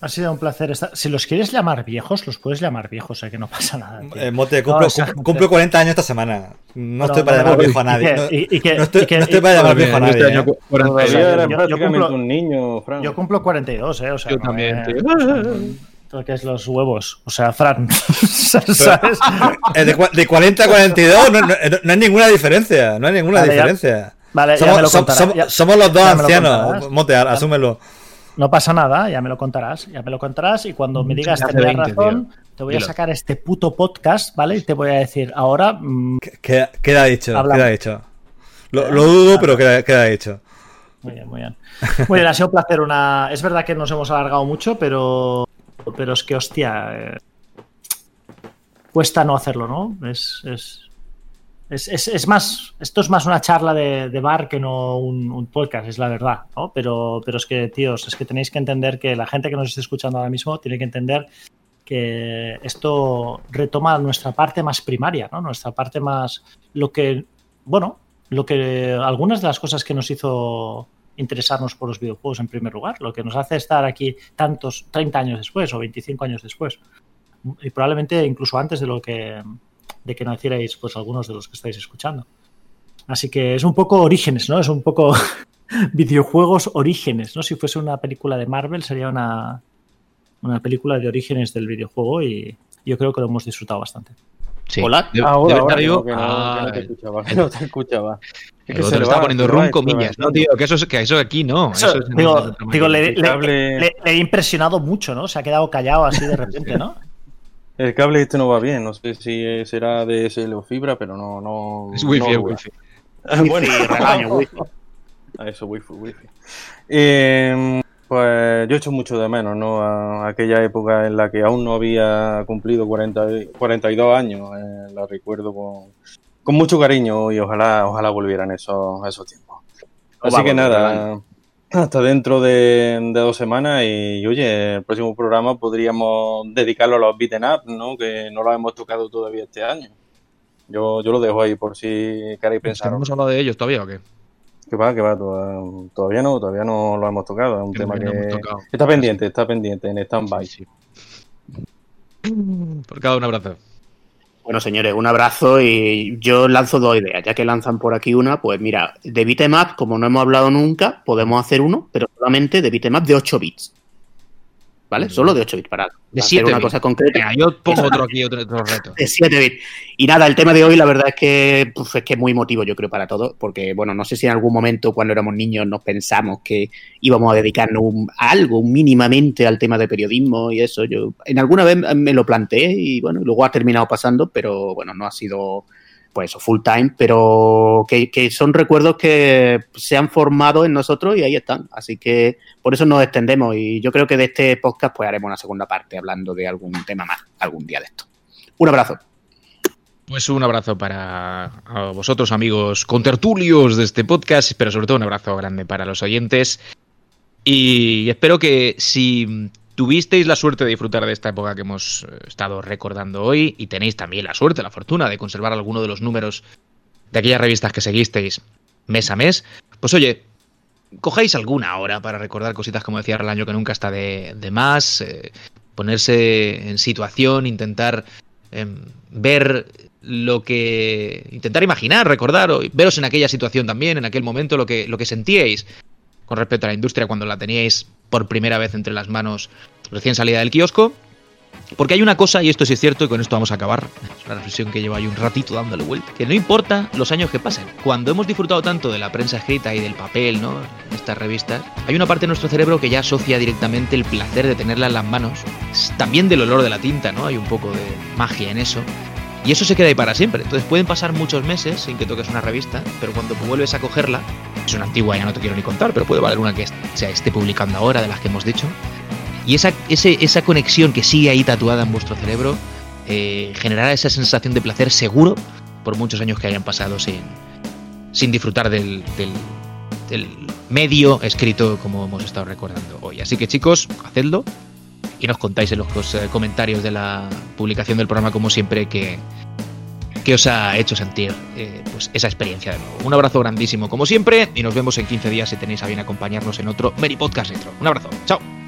Ha sido un placer estar. Si los quieres llamar viejos, los puedes llamar viejos, o sea que no pasa nada. Eh, Mote, No, cumplo, o sea, cum- cumplo 40 años esta semana. No estoy para no, llamar no, viejo a nadie. que- No, y- y que- no estoy, y que- no estoy para llamar viejo a Este nadie. año ¿eh? cu- 40 Todavía años. eres yo- cumplo- un niño. Yo cumplo 42, ¿eh? O sea, Yo no también, me- tío. Que es los huevos. O sea, Fran. ¿Sabes? Eh, de, de 40 a 42 no, no, no hay ninguna diferencia. No hay ninguna Vale, ya- diferencia. Vale, ya somos, me lo som- contarás. som- ya- somos los dos ya ancianos. contarás. Mote, a- asúmelo. No pasa nada, ya me lo contarás. Ya me lo contarás y cuando me digas tenías 20, razón, te voy a sacar este puto podcast, ¿vale? Y te voy a decir, ahora mm, Queda, queda dicho, queda dicho. Lo, lo dudo, pero queda, queda dicho. Muy bien, muy bien. Muy bien, ha sido un placer. Una... Es verdad que nos hemos alargado mucho, pero, pero es que, hostia, eh, cuesta no hacerlo, ¿no? Es, es, es, es- más, esto es más una charla de, bar que no un, un podcast, es la verdad, ¿no? Pero, pero es que, tíos, es que tenéis que entender que la gente que nos esté escuchando ahora mismo tiene que entender que esto retoma nuestra parte más primaria, ¿no? Nuestra parte más, lo que, bueno, lo que algunas de las cosas que nos hizo interesarnos por los videojuegos en primer lugar, lo que nos hace estar aquí tantos 30 años después o 25 años después y probablemente incluso antes de lo que de que nacierais pues algunos de los que estáis escuchando. Así que es un poco orígenes, ¿no? Es un poco videojuegos orígenes, ¿no? Si fuese una película de Marvel sería una una película de orígenes del videojuego y yo creo que lo hemos disfrutado bastante. Sí. Hola. Debe- Ahora, debe ahora, estar yo- que no, no, que no te Ah, escuchaba, que no te escuchaba. Es que otro se le va, poniendo rum comillas, ¿no, tío? Que eso, es- que eso aquí no. Eso, eso es digo, digo, le, le- cable- le- le he impresionado mucho, ¿no? Se ha quedado callado así de repente, ¿no? El cable este no va bien, no sé si eh, será DSL o fibra, pero no... no Es wifi, no es wifi. bueno, regaño, wifi. A eso, wifi, wifi. Eh, pues yo echo mucho de menos, ¿no? A aquella época en la que aún no había cumplido 40, y- 42 años. eh, la recuerdo con, con mucho cariño y ojalá, ojalá volvieran esos, esos tiempos. Así vamos, que nada, hasta dentro de, de dos semanas y oye, el próximo programa podríamos dedicarlo a los beaten up, ¿no? Que no lo hemos tocado todavía este año. Yo, yo lo dejo ahí por si queréis ¿Es que pensar. ¿No hemos hablado de ellos todavía o qué? Que va, que va, toda- todavía no, todavía no lo hemos tocado. Es un Creo tema que está pendiente, está pendiente en stand-by. Sí, sí. Por cada un abrazo. Bueno, señores, un abrazo y yo lanzo dos ideas. Ya que lanzan por aquí una, pues mira, de beatmap, como no hemos hablado nunca, podemos hacer uno, pero solamente de beatmap de 8 bits. ¿Vale? Solo de 8 bits para De hacer 7 una cosa concreta. Yo pongo otro aquí, otro, otro reto. De 7 bits. Y nada, el tema de hoy, la verdad es que puf, es que es muy emotivo, yo creo, para todos, porque, bueno, no sé si en algún momento cuando éramos niños nos pensamos que íbamos a dedicarnos un- a algo mínimamente al tema de periodismo y eso. Yo en alguna vez me lo planteé y, bueno, luego ha terminado pasando, pero, bueno, no ha sido, pues full time, pero que, son recuerdos que se han formado en nosotros y ahí están. Así que por eso nos extendemos y yo creo que de este podcast pues haremos una segunda parte hablando de algún tema más algún día de esto. Un abrazo. Pues un abrazo para vosotros, amigos contertulios de este podcast, pero sobre todo un abrazo grande para los oyentes. Y espero que si tuvisteis la suerte de disfrutar de esta época que hemos eh, estado recordando hoy y tenéis también la suerte, la fortuna de conservar alguno de los números de aquellas revistas que seguisteis mes a mes, pues oye, cogéis alguna hora para recordar cositas como decía el año que nunca está de, más, eh, ponerse en situación, intentar em, ver lo que. intentar imaginar, recordar, o veros en aquella situación también, en aquel momento, lo que, lo que sentíais con respecto a la industria cuando la teníais por primera vez entre las manos recién salida del kiosco. Porque hay una cosa, y esto sí es cierto, y con esto vamos a acabar, es una reflexión que llevo ahí un ratito dándole vuelta, que no importa los años que pasen. Cuando hemos disfrutado tanto de la prensa escrita y del papel, ¿no? Estas revistas, hay una parte de nuestro cerebro que ya asocia directamente el placer de tenerla en las manos, también del olor de la tinta, ¿no? Hay un poco de magia en eso. Y eso se queda ahí para siempre. Entonces pueden pasar muchos meses sin que toques una revista, pero cuando vuelves a cogerla, es una antigua, ya no te quiero ni contar, pero puede valer una que se esté publicando ahora, de las que hemos dicho. Y esa, esa conexión que sigue ahí tatuada en vuestro cerebro eh, generará esa sensación de placer seguro por muchos años que hayan pasado sin, sin disfrutar del, del, del medio escrito como hemos estado recordando hoy. Así que chicos, hacedlo y nos contáis en los eh, comentarios de la publicación del programa, como siempre, que, os ha hecho sentir eh, pues esa experiencia de nuevo. Un abrazo grandísimo, como siempre, y nos vemos en 15 días si tenéis a bien acompañarnos en otro Meri Podcast Retro. Un abrazo, chao.